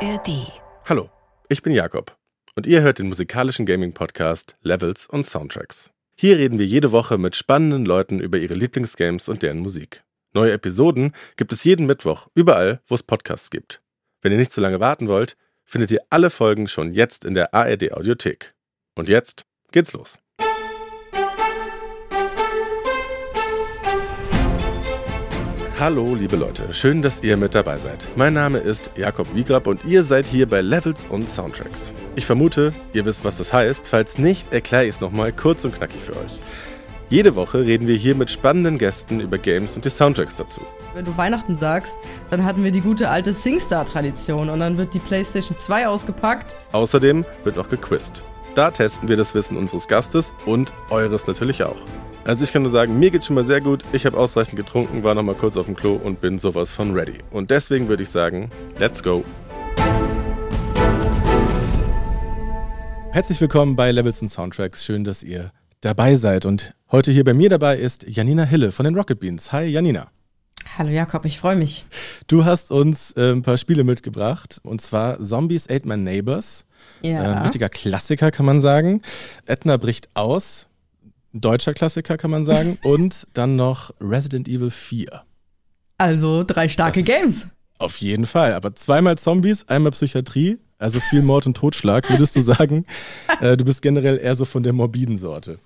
ARD. Hallo, ich bin Jakob und ihr hört den musikalischen Gaming-Podcast Levels und Soundtracks. Hier reden wir jede Woche mit spannenden Leuten über ihre Lieblingsgames und deren Musik. Neue Episoden gibt es jeden Mittwoch, überall, wo es Podcasts gibt. Wenn ihr nicht zu lange warten wollt, findet ihr alle Folgen schon jetzt in der ARD Audiothek. Und jetzt geht's los. Hallo, liebe Leute, schön, dass ihr mit dabei seid. Mein Name ist Jakob Wiegrab und ihr seid hier bei Levels und Soundtracks. Ich vermute, ihr wisst, was das heißt. Falls nicht, erkläre ich es nochmal kurz und knackig für euch. Jede Woche reden wir hier mit spannenden Gästen über Games und die Soundtracks dazu. Wenn du Weihnachten sagst, dann hatten wir die gute alte SingStar-Tradition und dann wird die PlayStation 2 ausgepackt. Außerdem wird noch gequizt. Da testen wir das Wissen unseres Gastes und eures natürlich auch. Also ich kann nur sagen, mir geht's schon mal sehr gut. Ich habe ausreichend getrunken, war noch mal kurz auf dem Klo und bin sowas von ready. Und deswegen würde ich sagen, let's go. Herzlich willkommen bei Levels und Soundtracks. Schön, dass ihr dabei seid. Und heute hier bei mir dabei ist Janina Hille von den Rocket Beans. Hi Janina. Hallo Jakob, ich freue mich. Du hast uns äh, ein paar Spiele mitgebracht und zwar Zombies Ate My Neighbors. Ja. Äh, ein richtiger Klassiker, kann man sagen. Edna bricht aus deutscher Klassiker, kann man sagen. Und dann noch Resident Evil 4. Also drei starke Games. Auf jeden Fall. Aber zweimal Zombies, einmal Psychiatrie, also viel Mord und Totschlag. Würdest du sagen, äh, du bist generell eher so von der morbiden Sorte?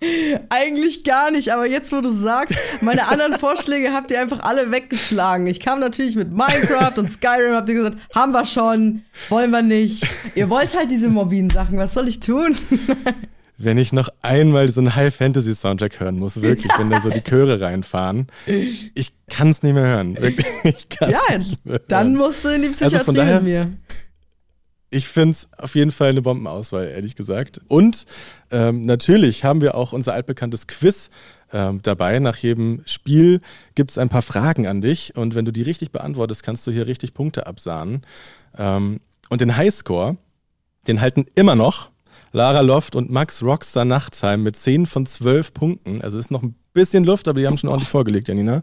Eigentlich gar nicht, aber jetzt, wo du sagst, meine anderen Vorschläge habt ihr einfach alle weggeschlagen. Ich kam natürlich mit Minecraft und Skyrim, habt ihr gesagt, haben wir schon, wollen wir nicht. Ihr wollt halt diese morbiden Sachen, was soll ich tun? wenn ich noch einmal so einen High-Fantasy-Soundtrack hören muss, wirklich, wenn da so die Chöre reinfahren. Ich kann es nicht mehr hören. Ich kann's ja, nicht mehr dann hören. musst du in die Also Psychiatrie von daher- mit mir. Ich finde es auf jeden Fall eine Bombenauswahl, ehrlich gesagt. Und ähm, natürlich haben wir auch unser altbekanntes Quiz ähm, dabei. Nach jedem Spiel gibt es ein paar Fragen an dich. Und wenn du die richtig beantwortest, kannst du hier richtig Punkte absahnen. Ähm, und den Highscore, den halten immer noch Lara Loft und Max Rockstar Nachtsheim mit 10 von 12 Punkten. Also ist noch ein bisschen Luft, aber die haben schon ordentlich vorgelegt, Janina.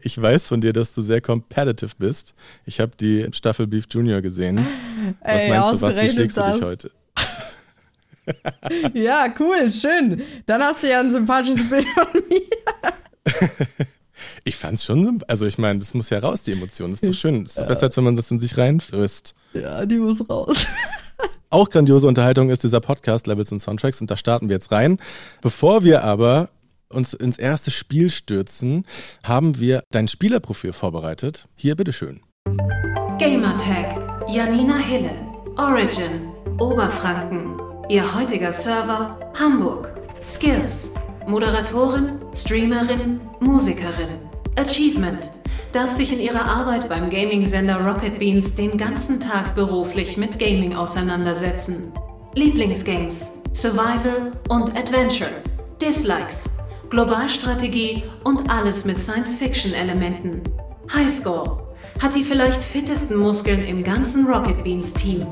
Ich weiß von dir, dass du sehr competitive bist. Ich habe die Staffel Beef Junior gesehen. Was Ey, meinst du, was, wie schlägst du dich heute? Ja, cool, schön. Dann hast du ja ein sympathisches Bild von mir. Ich fand's schon, symp- also ich meine, das muss ja raus, die Emotion. Das ist doch schön. Das ist besser, als wenn man das in sich reinfrisst. Ja, die muss raus. Auch grandiose Unterhaltung ist dieser Podcast Levels und Soundtracks und da starten wir jetzt rein. Bevor wir aber uns ins erste Spiel stürzen, haben wir dein Spielerprofil vorbereitet. Hier, bitteschön. Gamertag, Janina Hille, Origin, Oberfranken. Ihr heutiger Server, Hamburg. Skills, Moderatorin, Streamerin, Musikerin. Achievement, darf sich in ihrer Arbeit beim Gaming-Sender Rocket Beans den ganzen Tag beruflich mit Gaming auseinandersetzen. Lieblingsgames, Survival und Adventure. Dislikes, Globalstrategie und alles mit Science-Fiction-Elementen. Highscore, hat die vielleicht fittesten Muskeln im ganzen Rocket Beans Team.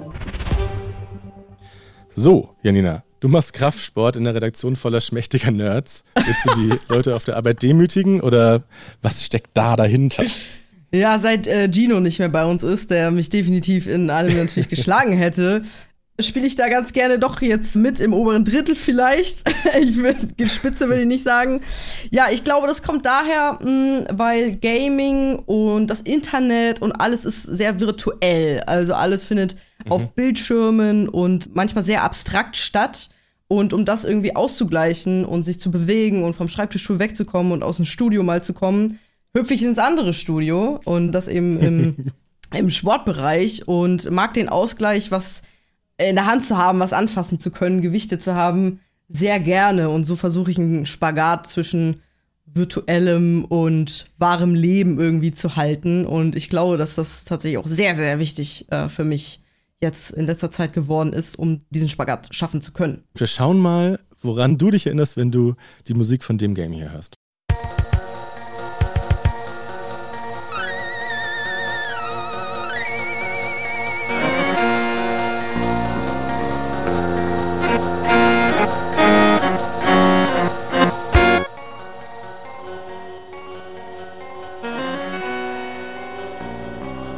So, Janina, du machst Kraftsport in der Redaktion voller schmächtiger Nerds. Willst du die Leute auf der Arbeit demütigen oder was steckt da dahinter? Ja, seit äh, Gino nicht mehr bei uns ist, der mich definitiv in allem natürlich geschlagen hätte, spiele ich da ganz gerne doch jetzt mit im oberen Drittel vielleicht. ich will, Spitze will ich nicht sagen. Ja, ich glaube, das kommt daher, mh, weil Gaming und das Internet und alles ist sehr virtuell. Also alles findet auf Bildschirmen und manchmal sehr abstrakt statt. Und um das irgendwie auszugleichen und sich zu bewegen und vom Schreibtischstuhl wegzukommen und aus dem Studio mal zu kommen, hüpfe ich ins andere Studio und das eben im, im Sportbereich und mag den Ausgleich, was in der Hand zu haben, was anfassen zu können, Gewichte zu haben, sehr gerne. Und so versuche ich einen Spagat zwischen virtuellem und wahrem Leben irgendwie zu halten. Und ich glaube, dass das tatsächlich auch sehr, sehr wichtig äh, für mich jetzt in letzter Zeit geworden ist, um diesen Spagat schaffen zu können. Wir schauen mal, woran du dich erinnerst, wenn du die Musik von dem Game hier hörst.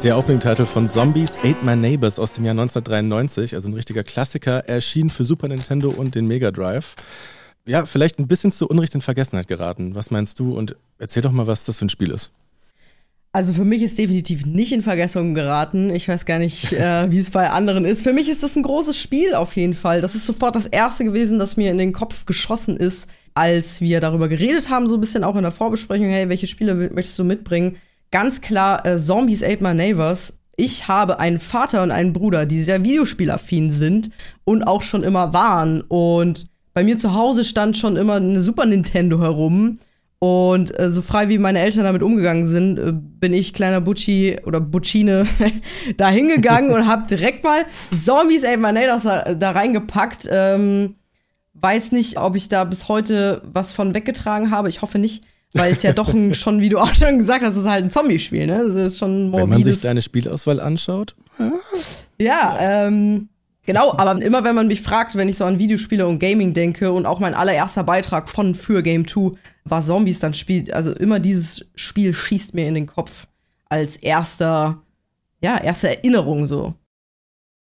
Der Opening-Title von Zombies Ate My Neighbors aus dem Jahr 1993, also ein richtiger Klassiker, erschien für Super Nintendo und den Mega Drive. Ja, vielleicht ein bisschen zu Unrecht in Vergessenheit geraten. Was meinst du? Und erzähl doch mal, was das für ein Spiel ist. Also für mich ist definitiv nicht in Vergessenheit geraten. Ich weiß gar nicht, äh, wie es bei anderen ist. Für mich ist das ein großes Spiel auf jeden Fall. Das ist sofort das erste gewesen, das mir in den Kopf geschossen ist, als wir darüber geredet haben, so ein bisschen auch in der Vorbesprechung, hey, welche Spiele möchtest du mitbringen? Ganz klar äh, Zombies Ate My Neighbors. Ich habe einen Vater und einen Bruder, die sehr videospielaffin sind und auch schon immer waren. Und bei mir zu Hause stand schon immer eine Super Nintendo herum. Und äh, so frei wie meine Eltern damit umgegangen sind, äh, bin ich kleiner Butchi oder Butchine da hingegangen und habe direkt mal Zombies Ate My Neighbors da, da reingepackt. Ähm, weiß nicht, ob ich da bis heute was von weggetragen habe. Ich hoffe nicht weil es ja doch ein, schon, wie du auch schon gesagt hast, ist halt ein Zombie-Spiel, ne? Das ist schon Wenn man sich deine Spielauswahl anschaut. Ja, ähm, genau, aber immer wenn man mich fragt, wenn ich so an Videospiele und Gaming denke und auch mein allererster Beitrag von für Game 2 war Zombies, dann spielt, also immer dieses Spiel schießt mir in den Kopf als erster, ja, erste Erinnerung so.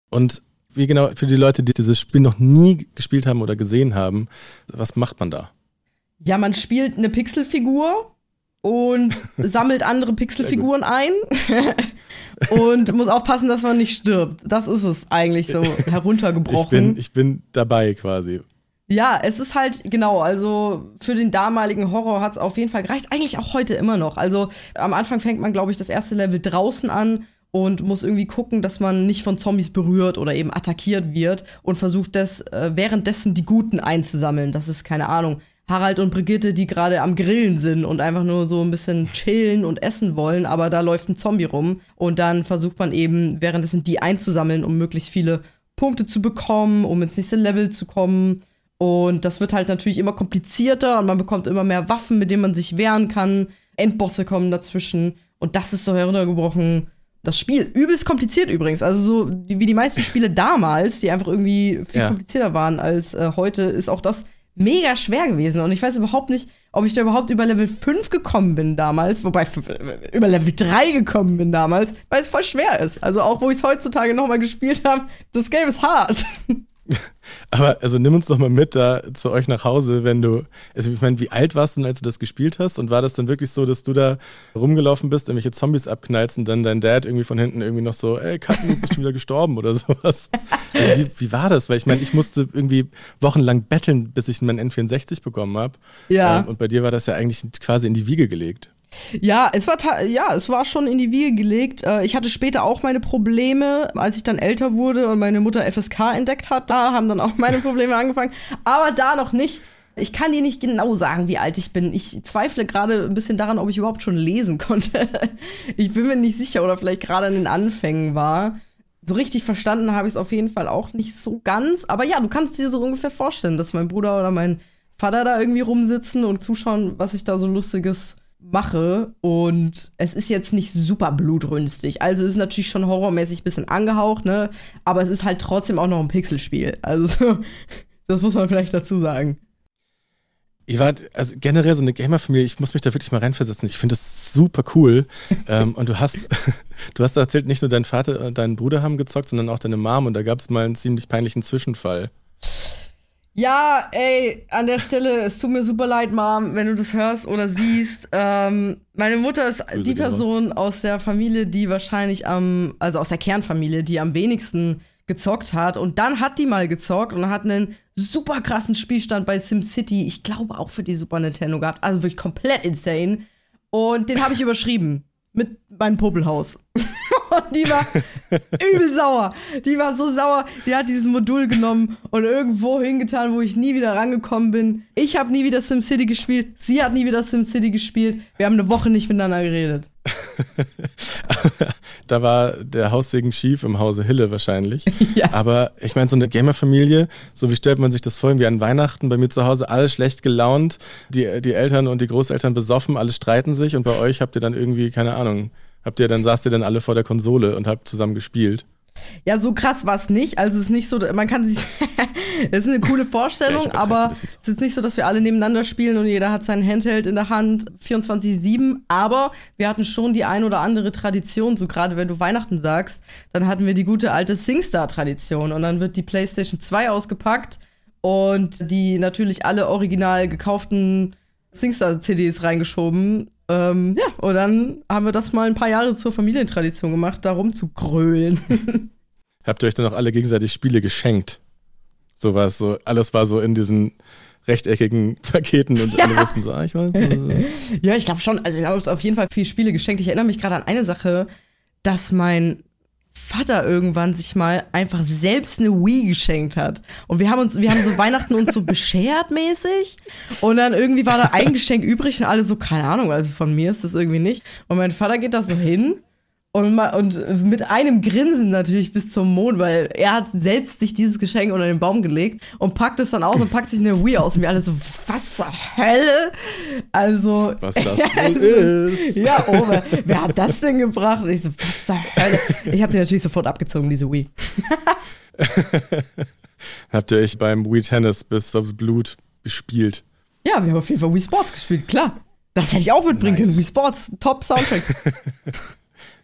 Und wie genau, für die Leute, die dieses Spiel noch nie gespielt haben oder gesehen haben, was macht man da? Ja, man spielt eine Pixelfigur und sammelt andere Pixelfiguren ein und muss aufpassen, dass man nicht stirbt. Das ist es eigentlich so heruntergebrochen. Ich bin, ich bin dabei quasi. Ja, es ist halt, genau, also für den damaligen Horror hat es auf jeden Fall gereicht. Eigentlich auch heute immer noch. Also am Anfang fängt man, glaube ich, das erste Level draußen an und muss irgendwie gucken, dass man nicht von Zombies berührt oder eben attackiert wird und versucht das äh, währenddessen die Guten einzusammeln. Das ist keine Ahnung Harald und Brigitte, die gerade am Grillen sind und einfach nur so ein bisschen chillen und essen wollen, aber da läuft ein Zombie rum und dann versucht man eben währenddessen die einzusammeln, um möglichst viele Punkte zu bekommen, um ins nächste Level zu kommen. Und das wird halt natürlich immer komplizierter und man bekommt immer mehr Waffen, mit denen man sich wehren kann. Endbosse kommen dazwischen und das ist so heruntergebrochen das Spiel. Übelst kompliziert übrigens. Also so wie die meisten Spiele damals, die einfach irgendwie viel ja. komplizierter waren als äh, heute, ist auch das mega schwer gewesen. Und ich weiß überhaupt nicht, ob ich da überhaupt über Level 5 gekommen bin damals, wobei über Level 3 gekommen bin damals, weil es voll schwer ist. Also auch wo ich es heutzutage nochmal gespielt habe, das Game ist hart. Aber also nimm uns doch mal mit da zu euch nach Hause, wenn du, also ich meine, wie alt warst du, als du das gespielt hast? Und war das dann wirklich so, dass du da rumgelaufen bist, irgendwelche Zombies abknallst und dann dein Dad irgendwie von hinten irgendwie noch so, ey, Katten, du bist schon wieder gestorben oder sowas? Also wie, wie war das? Weil ich meine, ich musste irgendwie wochenlang betteln, bis ich meinen N64 bekommen habe. Ja. Ähm, und bei dir war das ja eigentlich quasi in die Wiege gelegt. Ja, es war ja, es war schon in die Wiege gelegt. Äh, ich hatte später auch meine Probleme, als ich dann älter wurde und meine Mutter FSK entdeckt hat. Da haben dann auch meine Probleme angefangen, aber da noch nicht. Ich kann dir nicht genau sagen, wie alt ich bin. Ich zweifle gerade ein bisschen daran, ob ich überhaupt schon lesen konnte. ich bin mir nicht sicher oder vielleicht gerade in den Anfängen war. So richtig verstanden habe ich es auf jeden Fall auch nicht so ganz. Aber ja, du kannst dir so ungefähr vorstellen, dass mein Bruder oder mein Vater da irgendwie rumsitzen und zuschauen, was ich da so lustiges mache und es ist jetzt nicht super blutrünstig. Also es ist natürlich schon horrormäßig ein bisschen angehaucht, ne? Aber es ist halt trotzdem auch noch ein Pixelspiel. Also das muss man vielleicht dazu sagen. Ihr wart also generell so eine Gamer-Familie, ich muss mich da wirklich mal reinversetzen. Ich finde das super cool. ähm, und du hast, du hast erzählt, nicht nur dein Vater und dein Bruder haben gezockt, sondern auch deine Mom und da gab es mal einen ziemlich peinlichen Zwischenfall. Ja, ey, an der Stelle, es tut mir super leid, Mom, wenn du das hörst oder siehst. Ähm, meine Mutter ist Grüße die Person aus der Familie, die wahrscheinlich am, also aus der Kernfamilie, die am wenigsten gezockt hat. Und dann hat die mal gezockt und hat einen super krassen Spielstand bei SimCity, ich glaube auch für die Super Nintendo gehabt. Also wirklich komplett insane. Und den habe ich überschrieben mit meinem Popelhaus. Und die war übel sauer. Die war so sauer. Die hat dieses Modul genommen und irgendwo hingetan, wo ich nie wieder rangekommen bin. Ich habe nie wieder SimCity gespielt. Sie hat nie wieder SimCity gespielt. Wir haben eine Woche nicht miteinander geredet. da war der Haussegen schief im Hause Hille wahrscheinlich. Ja. Aber ich meine, so eine Gamerfamilie, so wie stellt man sich das vor, wie an Weihnachten, bei mir zu Hause alle schlecht gelaunt, die, die Eltern und die Großeltern besoffen, alle streiten sich und bei euch habt ihr dann irgendwie, keine Ahnung, habt ihr dann saßt ihr dann alle vor der Konsole und habt zusammen gespielt? Ja, so krass war es nicht. Also es ist nicht so, man kann sich, Es ist eine coole Vorstellung, ja, aber es ist jetzt nicht so, dass wir alle nebeneinander spielen und jeder hat seinen Handheld in der Hand 24-7. Aber wir hatten schon die ein oder andere Tradition, so gerade wenn du Weihnachten sagst, dann hatten wir die gute alte SingStar-Tradition und dann wird die PlayStation 2 ausgepackt und die natürlich alle original gekauften SingStar-CDs reingeschoben. Ähm, ja, und dann haben wir das mal ein paar Jahre zur Familientradition gemacht, darum zu grölen. Habt ihr euch dann auch alle gegenseitig Spiele geschenkt? So war es so, alles war so in diesen rechteckigen Paketen und ja. alle wussten so, ah, ich weiß. ja, ich glaube schon, also wir haben uns auf jeden Fall viele Spiele geschenkt. Ich erinnere mich gerade an eine Sache, dass mein Vater irgendwann sich mal einfach selbst eine Wii geschenkt hat. Und wir haben uns, wir haben so Weihnachten uns so beschert mäßig. Und dann irgendwie war da ein Geschenk übrig und alle so, keine Ahnung, also von mir ist das irgendwie nicht. Und mein Vater geht da so hin und, und mit einem Grinsen natürlich bis zum Mond, weil er hat selbst sich dieses Geschenk unter den Baum gelegt und packt es dann aus und packt sich eine Wii aus. Und wir alle so, was zur Hölle? Also. Was das also, ist. Ja, oh, wer hat das denn gebracht? Und ich so, was zur Hölle? Ich habe die natürlich sofort abgezogen, diese Wii. Habt ihr euch beim Wii Tennis bis aufs Blut gespielt? Ja, wir haben auf jeden Fall Wii Sports gespielt, klar. Das hätte ich auch mitbringen nice. können. Wii Sports, Top Soundtrack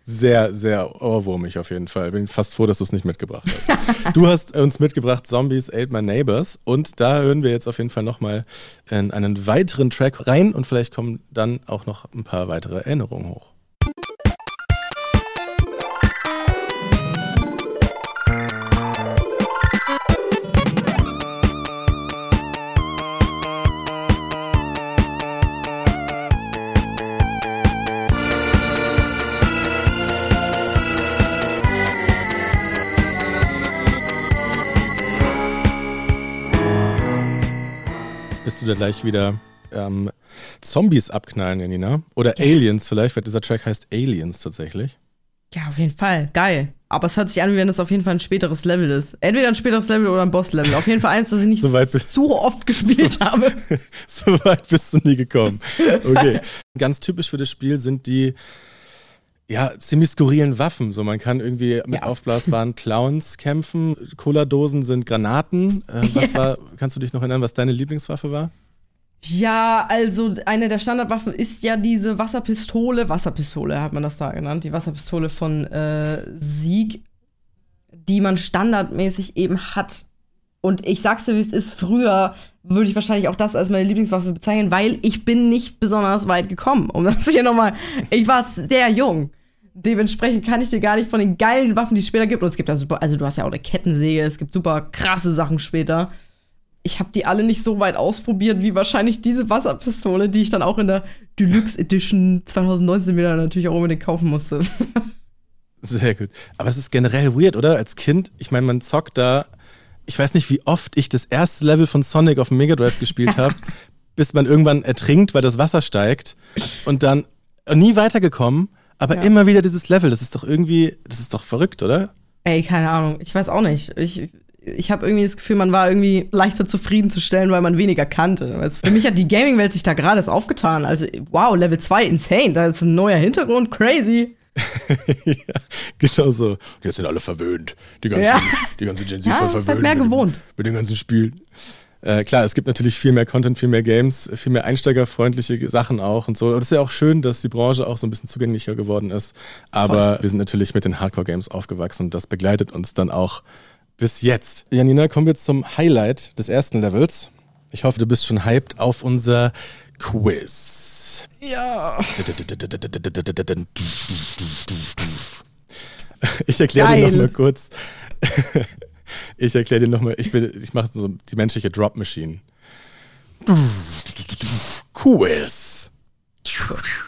sehr, sehr ohrwurmig auf jeden Fall. Bin fast froh, dass du es nicht mitgebracht hast. du hast uns mitgebracht Zombies Ate My Neighbors und da hören wir jetzt auf jeden Fall nochmal in einen weiteren Track rein und vielleicht kommen dann auch noch ein paar weitere Erinnerungen hoch. Bist du da gleich wieder ähm, Zombies abknallen, Janina. Oder ja. Aliens vielleicht, weil dieser Track heißt Aliens tatsächlich. Ja, auf jeden Fall. Geil. Aber es hört sich an, wie wenn es auf jeden Fall ein späteres Level ist. Entweder ein späteres Level oder ein Boss-Level. Auf jeden Fall eins, das ich nicht so zu oft gespielt habe. so weit bist du nie gekommen. Okay. Ganz typisch für das Spiel sind die ja, ziemlich skurrilen Waffen. So, man kann irgendwie mit ja. aufblasbaren Clowns kämpfen. Cola-Dosen sind Granaten. Äh, was ja. war, kannst du dich noch erinnern, was deine Lieblingswaffe war? Ja, also eine der Standardwaffen ist ja diese Wasserpistole. Wasserpistole hat man das da genannt. Die Wasserpistole von äh, Sieg, die man standardmäßig eben hat. Und ich sag's dir, wie es ist, früher würde ich wahrscheinlich auch das als meine Lieblingswaffe bezeichnen, weil ich bin nicht besonders weit gekommen. Um das hier nochmal, ich war sehr jung. Dementsprechend kann ich dir gar nicht von den geilen Waffen, die es später gibt. Und es gibt ja super, also du hast ja auch eine Kettensäge, es gibt super krasse Sachen später. Ich habe die alle nicht so weit ausprobiert, wie wahrscheinlich diese Wasserpistole, die ich dann auch in der Deluxe Edition 2019 wieder natürlich auch unbedingt kaufen musste. Sehr gut. Aber es ist generell weird, oder? Als Kind, ich meine, man zockt da, ich weiß nicht, wie oft ich das erste Level von Sonic auf dem Mega Drive gespielt habe, bis man irgendwann ertrinkt, weil das Wasser steigt und dann nie weitergekommen. Aber ja. immer wieder dieses Level, das ist doch irgendwie, das ist doch verrückt, oder? Ey, keine Ahnung. Ich weiß auch nicht. Ich, ich habe irgendwie das Gefühl, man war irgendwie leichter zufriedenzustellen, weil man weniger kannte. Also für mich hat die Gaming-Welt sich da gerade erst aufgetan. Also, wow, Level 2, insane. Da ist ein neuer Hintergrund, crazy. ja, genau so. Jetzt sind alle verwöhnt. Die ganzen, ja. die ganze Gen Z ja, voll verwöhnt. Halt mehr gewohnt. Mit, mit den ganzen Spielen. Äh, klar, es gibt natürlich viel mehr Content, viel mehr Games, viel mehr einsteigerfreundliche Sachen auch und so. Und es ist ja auch schön, dass die Branche auch so ein bisschen zugänglicher geworden ist. Aber Voll. wir sind natürlich mit den Hardcore-Games aufgewachsen und das begleitet uns dann auch bis jetzt. Janina, kommen wir zum Highlight des ersten Levels. Ich hoffe, du bist schon hyped auf unser Quiz. Ja. Ich erkläre dir nochmal kurz. Ich erkläre dir nochmal, ich, ich mache so die menschliche Drop Machine. Quiz.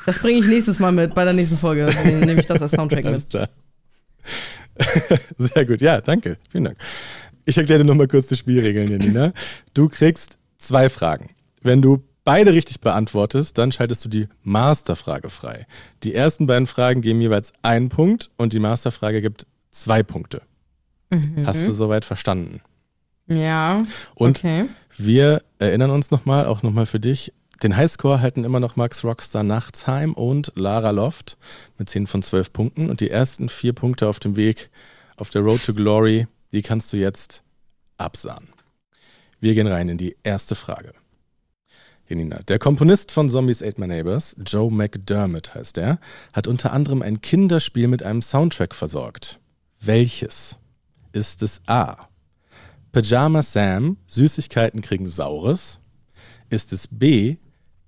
Das bringe ich nächstes Mal mit, bei der nächsten Folge. Also nehme ich das als Soundtrack Alles mit. Klar. Sehr gut, ja, danke. Vielen Dank. Ich erkläre dir nochmal kurz die Spielregeln, Janina. Du kriegst zwei Fragen. Wenn du beide richtig beantwortest, dann schaltest du die Masterfrage frei. Die ersten beiden Fragen geben jeweils einen Punkt und die Masterfrage gibt zwei Punkte. Mhm. Hast du soweit verstanden? Ja. Und okay. wir erinnern uns nochmal, auch nochmal für dich, den Highscore halten immer noch Max Rockstar Nachtsheim und Lara Loft mit 10 von 12 Punkten. Und die ersten vier Punkte auf dem Weg auf der Road to Glory, die kannst du jetzt absahen. Wir gehen rein in die erste Frage. Janina, der Komponist von Zombies Ate My Neighbors, Joe McDermott heißt er, hat unter anderem ein Kinderspiel mit einem Soundtrack versorgt. Welches? Ist es A. Pyjama Sam, Süßigkeiten kriegen Saures? Ist es B.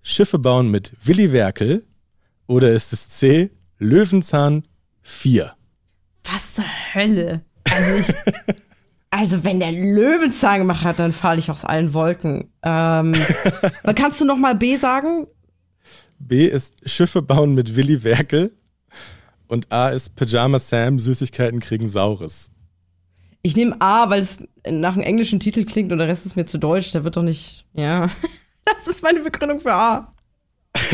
Schiffe bauen mit Willi Werkel? Oder ist es C. Löwenzahn 4? Was zur Hölle? Also ich. Also, wenn der Löwenzahn gemacht hat, dann falle ich aus allen Wolken. Ähm, kannst du noch mal B sagen? B ist Schiffe bauen mit Willi Werkel und A ist Pyjama Sam, Süßigkeiten kriegen Saures. Ich nehme A, weil es nach einem englischen Titel klingt und der Rest ist mir zu deutsch. Der wird doch nicht. Ja. Das ist meine Begründung für A.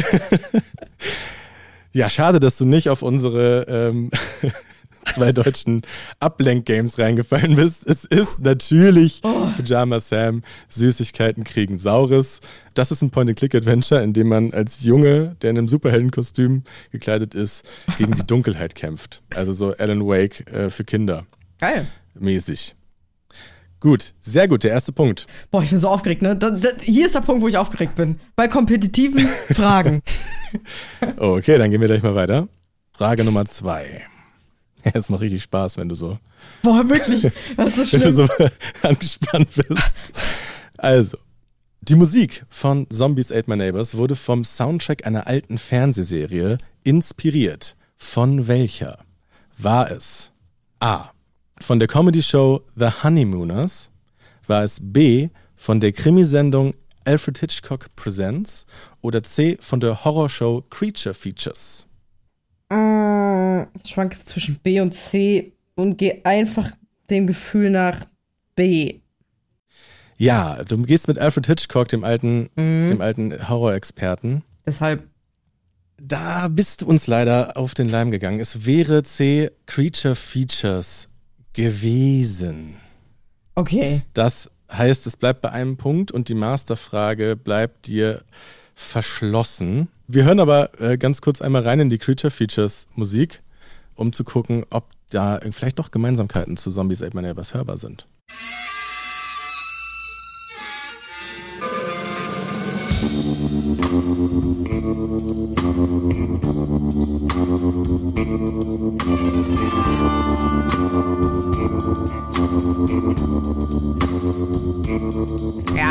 ja, schade, dass du nicht auf unsere ähm, zwei deutschen Ablenk-Games reingefallen bist. Es ist natürlich oh. Pyjama Sam, Süßigkeiten kriegen Saures. Das ist ein Point-and-Click-Adventure, in dem man als Junge, der in einem Superheldenkostüm gekleidet ist, gegen die Dunkelheit kämpft. Also so Alan Wake äh, für Kinder. Geil. Mäßig. Gut, sehr gut, der erste Punkt. Boah, ich bin so aufgeregt, ne? Da, da, hier ist der Punkt, wo ich aufgeregt bin. Bei kompetitiven Fragen. okay, dann gehen wir gleich mal weiter. Frage Nummer zwei. Es macht richtig Spaß, wenn du so. Boah, wirklich? Das ist so schlimm. wenn du so angespannt bist. Also, die Musik von Zombies Ate My Neighbors wurde vom Soundtrack einer alten Fernsehserie inspiriert. Von welcher? War es A. Von der Comedy-Show The Honeymooners? War es B. Von der Krimisendung Alfred Hitchcock Presents? Oder C. Von der Horrorshow Creature Features? Äh, ich schwanke zwischen B und C und gehe einfach dem Gefühl nach B. Ja, du gehst mit Alfred Hitchcock, dem alten, mhm. dem alten Horror-Experten. Deshalb. Da bist du uns leider auf den Leim gegangen. Es wäre C Creature Features gewesen. Okay. Das heißt, es bleibt bei einem Punkt und die Masterfrage bleibt dir verschlossen. Wir hören aber äh, ganz kurz einmal rein in die Creature Features Musik, um zu gucken, ob da vielleicht doch Gemeinsamkeiten zu Zombies Ate My Neighbors hörbar sind.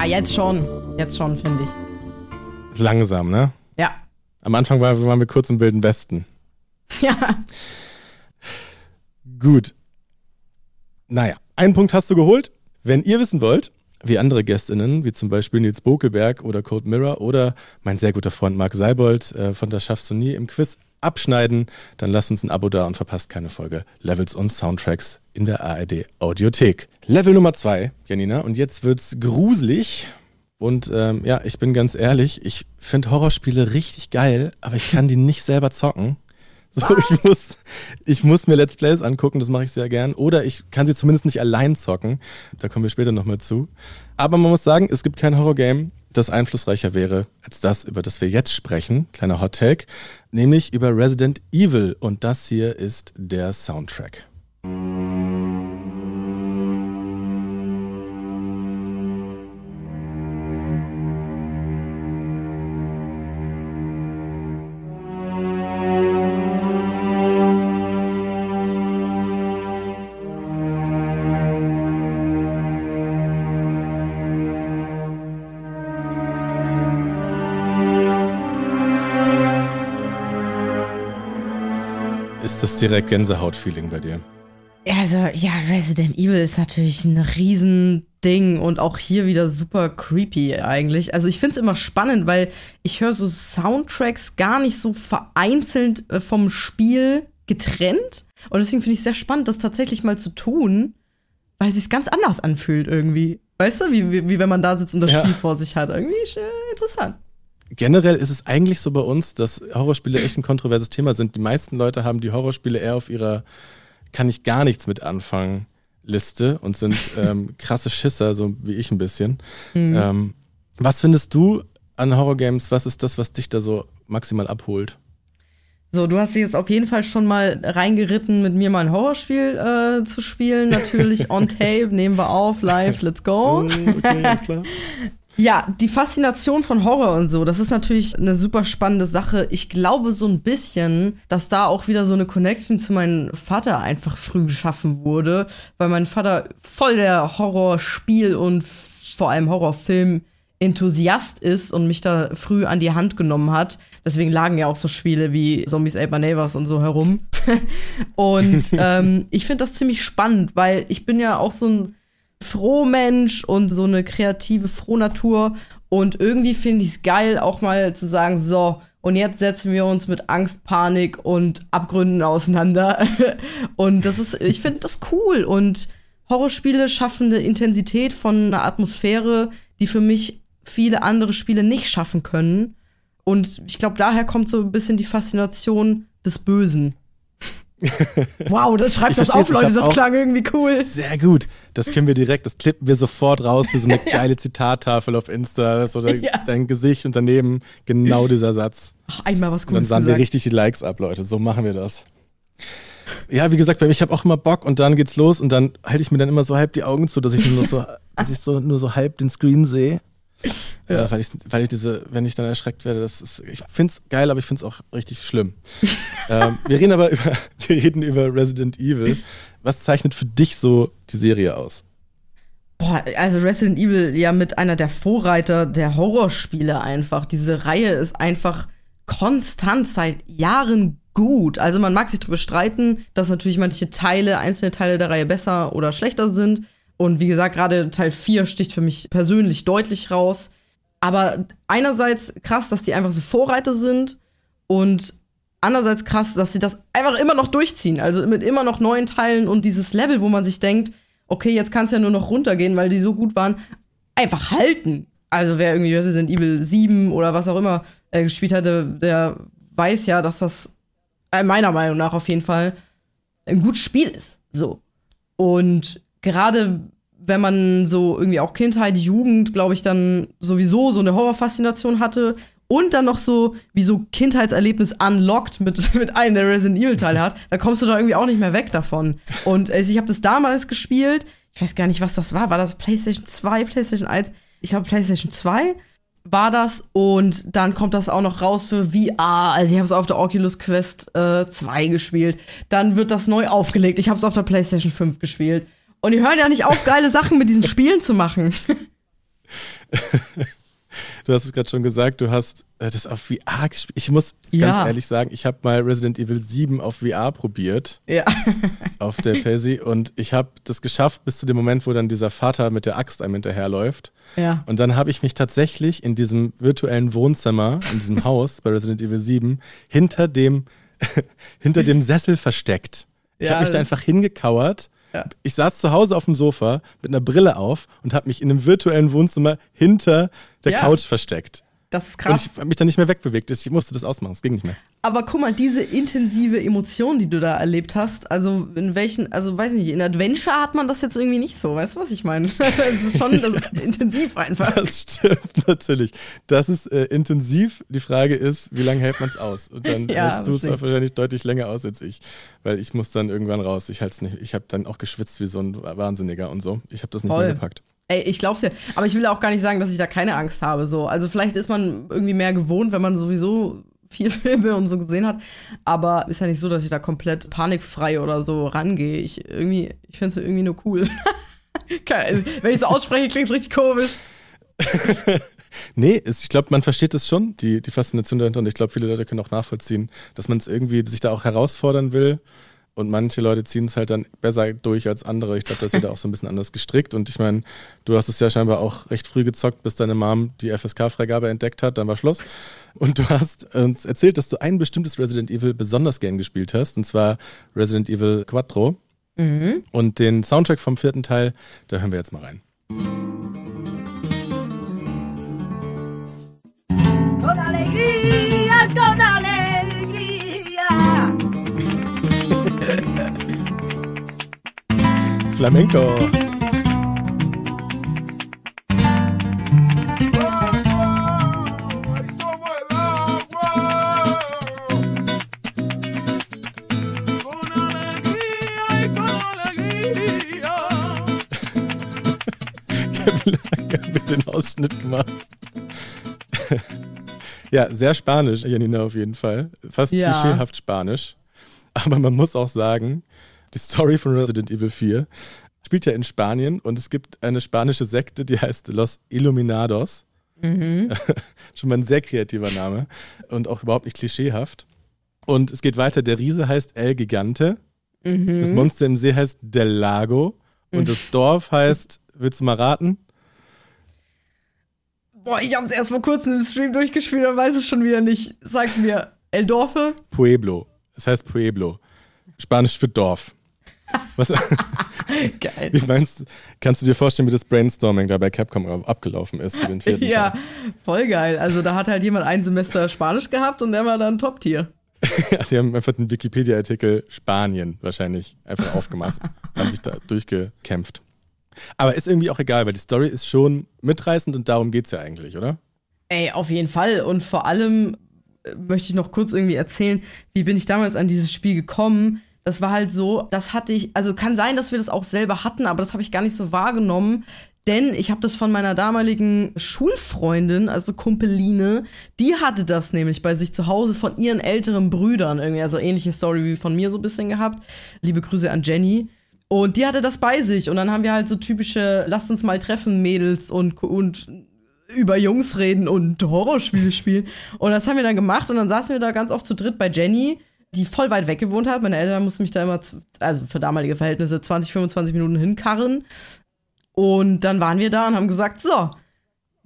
Jetzt schon. Jetzt schon, finde ich. Langsam, ne? Ja. Am Anfang waren, waren wir kurz im Wilden Westen. Ja. Gut. Naja, einen Punkt hast du geholt. Wenn ihr wissen wollt, wie andere Gästinnen, wie zum Beispiel Nils Bokelberg oder Code Mirror oder mein sehr guter Freund Marc Seibold äh, von Das schaffst du nie im Quiz abschneiden, dann lasst uns ein Abo da und verpasst keine Folge Levels und Soundtracks in der ARD Audiothek. Level Nummer zwei, Janina, und jetzt wird's gruselig. Und ähm, ja, ich bin ganz ehrlich, ich finde Horrorspiele richtig geil, aber ich kann die nicht selber zocken. So, ich muss, ich muss mir Let's Plays angucken, das mache ich sehr gern. Oder ich kann sie zumindest nicht allein zocken. Da kommen wir später nochmal zu. Aber man muss sagen, es gibt kein Horror-Game, das einflussreicher wäre als das, über das wir jetzt sprechen. Kleiner Hot Take. Nämlich über Resident Evil. Und das hier ist der Soundtrack. Das direkt Gänsehaut-Feeling bei dir? Also, ja, Resident Evil ist natürlich ein Riesending und auch hier wieder super creepy eigentlich. Also, ich finde es immer spannend, weil ich höre so Soundtracks gar nicht so vereinzelt äh, vom Spiel getrennt. Und deswegen finde ich es sehr spannend, das tatsächlich mal zu tun, weil es sich ganz anders anfühlt irgendwie. Weißt du, wie, wie, wie wenn man da sitzt und das ja. Spiel vor sich hat. Irgendwie interessant generell ist es eigentlich so bei uns, dass Horrorspiele echt ein kontroverses Thema sind. Die meisten Leute haben die Horrorspiele eher auf ihrer kann ich gar nichts mit anfangen Liste und sind ähm, krasse Schisser, so wie ich ein bisschen. Mhm. Ähm, was findest du an Horrorgames? Was ist das, was dich da so maximal abholt? So, du hast dich jetzt auf jeden Fall schon mal reingeritten, mit mir mal ein Horrorspiel äh, zu spielen. Natürlich on tape, nehmen wir auf, live, let's go. Oh, okay, alles klar. Ja, die Faszination von Horror und so, das ist natürlich eine super spannende Sache. Ich glaube so ein bisschen, dass da auch wieder so eine Connection zu meinem Vater einfach früh geschaffen wurde, weil mein Vater voll der Horrorspiel und vor allem Horrorfilm Enthusiast ist und mich da früh an die Hand genommen hat. Deswegen lagen ja auch so Spiele wie Zombies My Neighbors und so herum. und ähm, ich finde das ziemlich spannend, weil ich bin ja auch so ein Frohmensch und so eine kreative Frohnatur. Und irgendwie finde ich es geil, auch mal zu sagen, so, und jetzt setzen wir uns mit Angst, Panik und Abgründen auseinander. und das ist, ich finde das cool. Und Horrorspiele schaffen eine Intensität von einer Atmosphäre, die für mich viele andere Spiele nicht schaffen können. Und ich glaube, daher kommt so ein bisschen die Faszination des Bösen. wow, das schreibt das auf, Leute, das klang irgendwie cool. Sehr gut. Das können wir direkt, das klippen wir sofort raus wie so eine geile Zitattafel auf Insta. So ja. dein Gesicht und daneben genau dieser Satz. Ach, einmal was Cooles. Und dann sahen wir richtig die Likes ab, Leute. So machen wir das. Ja, wie gesagt, ich habe auch immer Bock und dann geht's los und dann halte ich mir dann immer so halb die Augen zu, dass ich nur so, dass ich so nur so halb den Screen sehe ja. Äh, weil, ich, weil ich diese, wenn ich dann erschreckt werde, das ist, ich finde es geil, aber ich finde es auch richtig schlimm. ähm, wir reden aber über, wir reden über Resident Evil. Was zeichnet für dich so die Serie aus? Boah, also Resident Evil ja mit einer der Vorreiter der Horrorspiele einfach. Diese Reihe ist einfach konstant seit Jahren gut. Also man mag sich darüber streiten, dass natürlich manche Teile, einzelne Teile der Reihe besser oder schlechter sind. Und wie gesagt, gerade Teil 4 sticht für mich persönlich deutlich raus. Aber einerseits krass, dass die einfach so Vorreiter sind und andererseits krass, dass sie das einfach immer noch durchziehen. Also mit immer noch neuen Teilen und dieses Level, wo man sich denkt, okay, jetzt kann es ja nur noch runtergehen, weil die so gut waren, einfach halten. Also wer irgendwie Resident Evil 7 oder was auch immer äh, gespielt hatte, der weiß ja, dass das äh, meiner Meinung nach auf jeden Fall ein gutes Spiel ist. So. Und gerade wenn man so irgendwie auch Kindheit, Jugend, glaube ich, dann sowieso so eine Horrorfaszination hatte und dann noch so wie so Kindheitserlebnis unlocked mit, mit einem der Resident Evil Teile hat, da kommst du da irgendwie auch nicht mehr weg davon. Und also ich habe das damals gespielt. Ich weiß gar nicht, was das war. War das PlayStation 2, PlayStation 1? Ich glaube PlayStation 2 war das und dann kommt das auch noch raus für VR. Also ich habe es auf der Oculus Quest äh, 2 gespielt. Dann wird das neu aufgelegt. Ich habe es auf der PlayStation 5 gespielt. Und die hören ja nicht auf, geile Sachen mit diesen Spielen zu machen. Du hast es gerade schon gesagt, du hast äh, das auf VR gespielt. Ich muss ja. ganz ehrlich sagen, ich habe mal Resident Evil 7 auf VR probiert. Ja. Auf der PlayStation. Und ich habe das geschafft bis zu dem Moment, wo dann dieser Vater mit der Axt einem hinterherläuft. Ja. Und dann habe ich mich tatsächlich in diesem virtuellen Wohnzimmer, in diesem Haus bei Resident Evil 7, hinter dem, hinter dem Sessel versteckt. Ich ja, habe mich da einfach hingekauert ja. Ich saß zu Hause auf dem Sofa mit einer Brille auf und habe mich in einem virtuellen Wohnzimmer hinter der ja. Couch versteckt. Das ist krass. Und ich habe mich dann nicht mehr wegbewegt. Ich musste das ausmachen. Es ging nicht mehr. Aber guck mal, diese intensive Emotion, die du da erlebt hast, also in welchen, also weiß nicht, in Adventure hat man das jetzt irgendwie nicht so. Weißt du, was ich meine? das ist schon das ist intensiv einfach. Das stimmt natürlich. Das ist äh, intensiv. Die Frage ist, wie lange hält man es aus? Und dann ja, hältst du es wahrscheinlich deutlich länger aus als ich. Weil ich muss dann irgendwann raus. Ich halte es nicht. Ich habe dann auch geschwitzt wie so ein Wahnsinniger und so. Ich habe das nicht Voll. mehr gepackt. Ey, ich glaub's ja. Aber ich will auch gar nicht sagen, dass ich da keine Angst habe. So. Also vielleicht ist man irgendwie mehr gewohnt, wenn man sowieso viel Filme und so gesehen hat. Aber ist ja nicht so, dass ich da komplett panikfrei oder so rangehe. Ich irgendwie, ich finde es irgendwie nur cool. Also, wenn ich so ausspreche, klingt richtig komisch. nee, ich glaube, man versteht es schon, die, die Faszination dahinter. Und ich glaube, viele Leute können auch nachvollziehen, dass man es irgendwie sich da auch herausfordern will und manche Leute ziehen es halt dann besser durch als andere. Ich glaube, das ist da auch so ein bisschen anders gestrickt. Und ich meine, du hast es ja scheinbar auch recht früh gezockt, bis deine Mom die FSK-Freigabe entdeckt hat, dann war Schluss. Und du hast uns erzählt, dass du ein bestimmtes Resident Evil besonders gern gespielt hast, und zwar Resident Evil Quattro. Mhm. Und den Soundtrack vom vierten Teil, da hören wir jetzt mal rein. Flamenco. mit den Ausschnitt gemacht. ja, sehr spanisch, Janina, auf jeden Fall. Fast ja. klischeehaft spanisch. Aber man muss auch sagen, die Story von Resident Evil 4 spielt ja in Spanien und es gibt eine spanische Sekte, die heißt Los Illuminados. Mhm. Schon mal ein sehr kreativer Name und auch überhaupt nicht klischeehaft. Und es geht weiter. Der Riese heißt El Gigante. Mhm. Das Monster im See heißt Del Lago. Und mhm. das Dorf heißt, willst du mal raten? Boah, ich habe es erst vor kurzem im Stream durchgespielt und weiß es schon wieder nicht. Sag's mir. El Dorfe? Pueblo. Es heißt Pueblo. Spanisch für Dorf. Was? Geil. Wie meinst kannst du dir vorstellen, wie das Brainstorming da bei Capcom abgelaufen ist für den vierten Ja, Teil? voll geil. Also da hat halt jemand ein Semester Spanisch gehabt und der war dann Top-Tier. ja, die haben einfach den Wikipedia-Artikel Spanien wahrscheinlich einfach aufgemacht, haben sich da durchgekämpft. Aber ist irgendwie auch egal, weil die Story ist schon mitreißend und darum geht es ja eigentlich, oder? Ey, auf jeden Fall. Und vor allem äh, möchte ich noch kurz irgendwie erzählen, wie bin ich damals an dieses Spiel gekommen. Das war halt so, das hatte ich, also kann sein, dass wir das auch selber hatten, aber das habe ich gar nicht so wahrgenommen. Denn ich habe das von meiner damaligen Schulfreundin, also Kumpeline, die hatte das nämlich bei sich zu Hause von ihren älteren Brüdern irgendwie, also ähnliche Story wie von mir so ein bisschen gehabt. Liebe Grüße an Jenny. Und die hatte das bei sich. Und dann haben wir halt so typische, lasst uns mal treffen, Mädels und, und über Jungs reden und Horrorspiele spielen. Und das haben wir dann gemacht. Und dann saßen wir da ganz oft zu dritt bei Jenny, die voll weit weg gewohnt hat. Meine Eltern mussten mich da immer, also für damalige Verhältnisse, 20, 25 Minuten hinkarren. Und dann waren wir da und haben gesagt, so,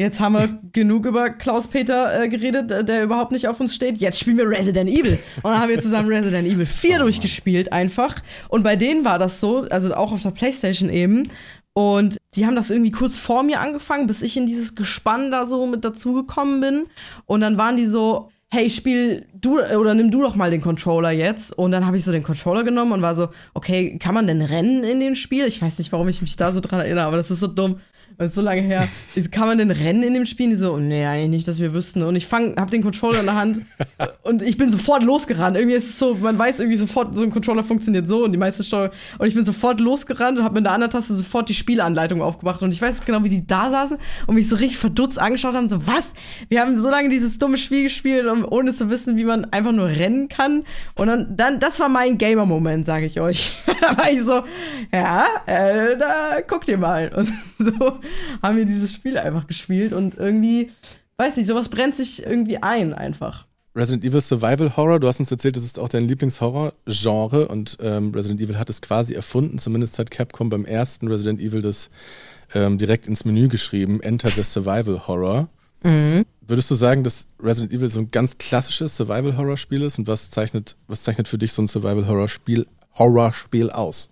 Jetzt haben wir genug über Klaus-Peter äh, geredet, äh, der überhaupt nicht auf uns steht. Jetzt spielen wir Resident Evil. Und dann haben wir zusammen Resident Evil 4 oh, durchgespielt einfach. Und bei denen war das so, also auch auf der Playstation eben. Und sie haben das irgendwie kurz vor mir angefangen, bis ich in dieses Gespann da so mit dazugekommen bin. Und dann waren die so, hey, spiel du oder nimm du doch mal den Controller jetzt. Und dann habe ich so den Controller genommen und war so, okay, kann man denn rennen in dem Spiel? Ich weiß nicht, warum ich mich da so dran erinnere, aber das ist so dumm. Das ist so lange her. Kann man denn rennen in dem Spiel? Die so, nee, eigentlich nicht, dass wir wüssten. Und ich fang, hab den Controller in der Hand und ich bin sofort losgerannt. Irgendwie ist es so, man weiß irgendwie sofort, so ein Controller funktioniert so und die meiste Steuer. Und ich bin sofort losgerannt und hab mit der anderen Taste sofort die Spielanleitung aufgemacht. Und ich weiß genau, wie die da saßen und mich so richtig verdutzt angeschaut haben. So, was? Wir haben so lange dieses dumme Spiel gespielt, ohne zu wissen, wie man einfach nur rennen kann. Und dann, dann das war mein Gamer-Moment, sage ich euch. da war ich so, ja, äh, da guckt ihr mal. Und so haben wir dieses Spiel einfach gespielt und irgendwie, weiß nicht, sowas brennt sich irgendwie ein einfach. Resident Evil Survival Horror, du hast uns erzählt, das ist auch dein Lieblingshorror-Genre und ähm, Resident Evil hat es quasi erfunden, zumindest hat Capcom beim ersten Resident Evil das ähm, direkt ins Menü geschrieben, Enter the Survival Horror. Mhm. Würdest du sagen, dass Resident Evil so ein ganz klassisches Survival Horror Spiel ist und was zeichnet, was zeichnet für dich so ein Survival Horror Spiel, Horror Spiel aus?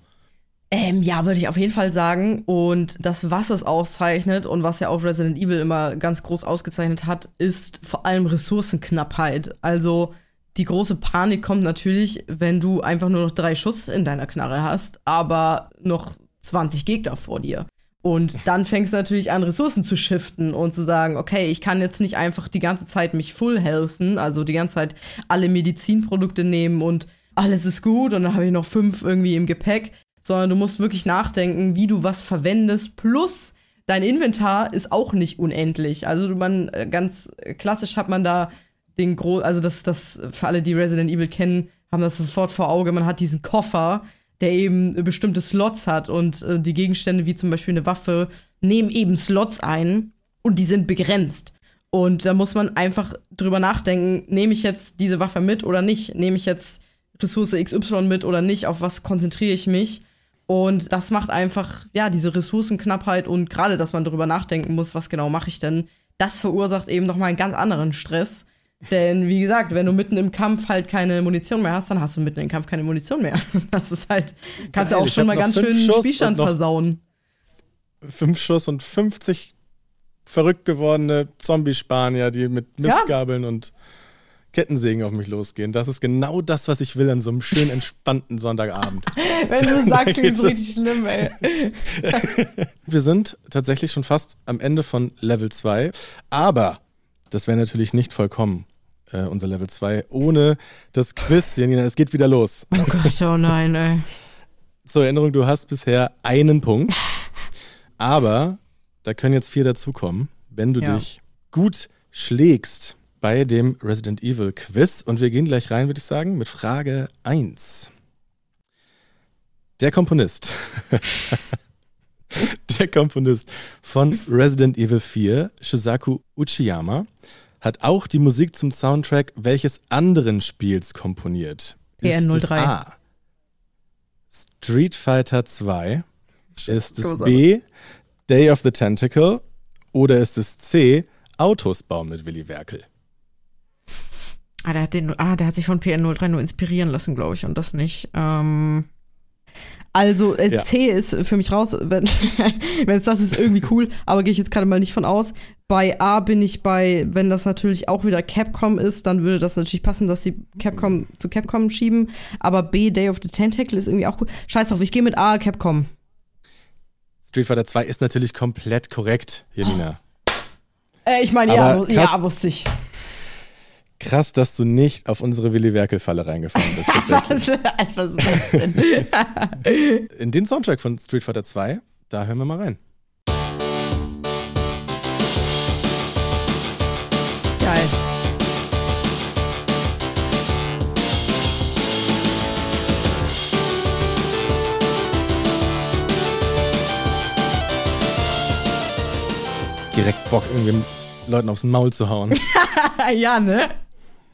Ähm, ja, würde ich auf jeden Fall sagen. Und das, was es auszeichnet und was ja auch Resident Evil immer ganz groß ausgezeichnet hat, ist vor allem Ressourcenknappheit. Also die große Panik kommt natürlich, wenn du einfach nur noch drei Schuss in deiner Knarre hast, aber noch 20 Gegner vor dir. Und dann fängst du natürlich an, Ressourcen zu shiften und zu sagen, okay, ich kann jetzt nicht einfach die ganze Zeit mich full helfen, also die ganze Zeit alle Medizinprodukte nehmen und alles ist gut und dann habe ich noch fünf irgendwie im Gepäck, sondern du musst wirklich nachdenken, wie du was verwendest. Plus, dein Inventar ist auch nicht unendlich. Also man äh, ganz klassisch hat man da den Gro also das, das für alle, die Resident Evil kennen, haben das sofort vor Auge. Man hat diesen Koffer, der eben bestimmte Slots hat und äh, die Gegenstände wie zum Beispiel eine Waffe nehmen eben Slots ein und die sind begrenzt. Und da muss man einfach drüber nachdenken, nehme ich jetzt diese Waffe mit oder nicht? Nehme ich jetzt Ressource XY mit oder nicht? Auf was konzentriere ich mich? Und das macht einfach, ja, diese Ressourcenknappheit und gerade, dass man darüber nachdenken muss, was genau mache ich denn, das verursacht eben nochmal einen ganz anderen Stress. Denn wie gesagt, wenn du mitten im Kampf halt keine Munition mehr hast, dann hast du mitten im Kampf keine Munition mehr. Das ist halt, kannst du auch schon mal ganz schön den Spielstand versauen. Fünf Schuss und 50 verrückt gewordene Zombie-Spanier, die mit Mistgabeln ja. und Kettensägen auf mich losgehen. Das ist genau das, was ich will an so einem schönen, entspannten Sonntagabend. Wenn du sagst, wie es richtig schlimm, ey. Wir sind tatsächlich schon fast am Ende von Level 2, aber das wäre natürlich nicht vollkommen. Äh, unser Level 2 ohne das Quiz. Janina, es geht wieder los. Oh Gott, oh nein, ey. Zur Erinnerung, du hast bisher einen Punkt. Aber Da können jetzt vier dazukommen, wenn du Ja. dich gut schlägst bei dem Resident Evil Quiz. Und wir gehen gleich rein, würde ich sagen, mit Frage 1. Der Komponist. Der Komponist von Resident Evil 4, Shizaku Uchiyama, hat auch die Musik zum Soundtrack welches anderen Spiels komponiert? Ist es PN03. A. Street Fighter 2? Ist es. B. Day of the Tentacle? Oder ist es C. Autos bauen mit Willy Werkel? Ah, der hat, den, ah, der hat sich von PN03 nur inspirieren lassen, glaube ich, und das nicht. Ähm, also, äh, Ja. C ist für mich raus, wenn wenn es das ist, irgendwie cool, aber gehe ich jetzt gerade mal nicht von aus. Bei A bin ich bei, wenn das natürlich auch wieder Capcom ist, dann würde das natürlich passen, dass die Capcom zu Capcom schieben. Aber B, Day of the Tentacle ist irgendwie auch cool. Scheiß drauf, ich gehe mit A, Capcom. Street Fighter 2 ist natürlich komplett korrekt, Jelina. Äh, ich meine, ja, ja, wusste ich. Krass, dass du nicht auf unsere Willy Werkel-Falle reingefallen bist. Tatsächlich. Was, was ist das denn? In den Soundtrack von Street Fighter 2, da hören wir mal rein. Geil. Direkt Bock, irgendwie Leuten aufs Maul zu hauen. ja, ne?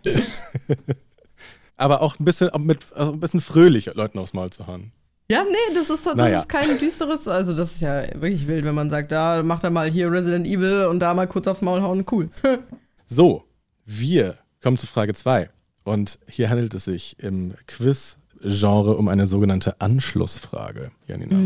Aber auch ein bisschen, mit, also ein bisschen fröhlich Leuten aufs Maul zu hauen. Ja, nee, das ist, das Naja. ist kein düsteres, also das ist ja wirklich wild, wenn man sagt, da macht er mal hier Resident Evil und da mal kurz aufs Maul hauen, cool. So, wir kommen zu Frage 2. Und hier handelt es sich im Quiz-Genre um eine sogenannte Anschlussfrage, Janina.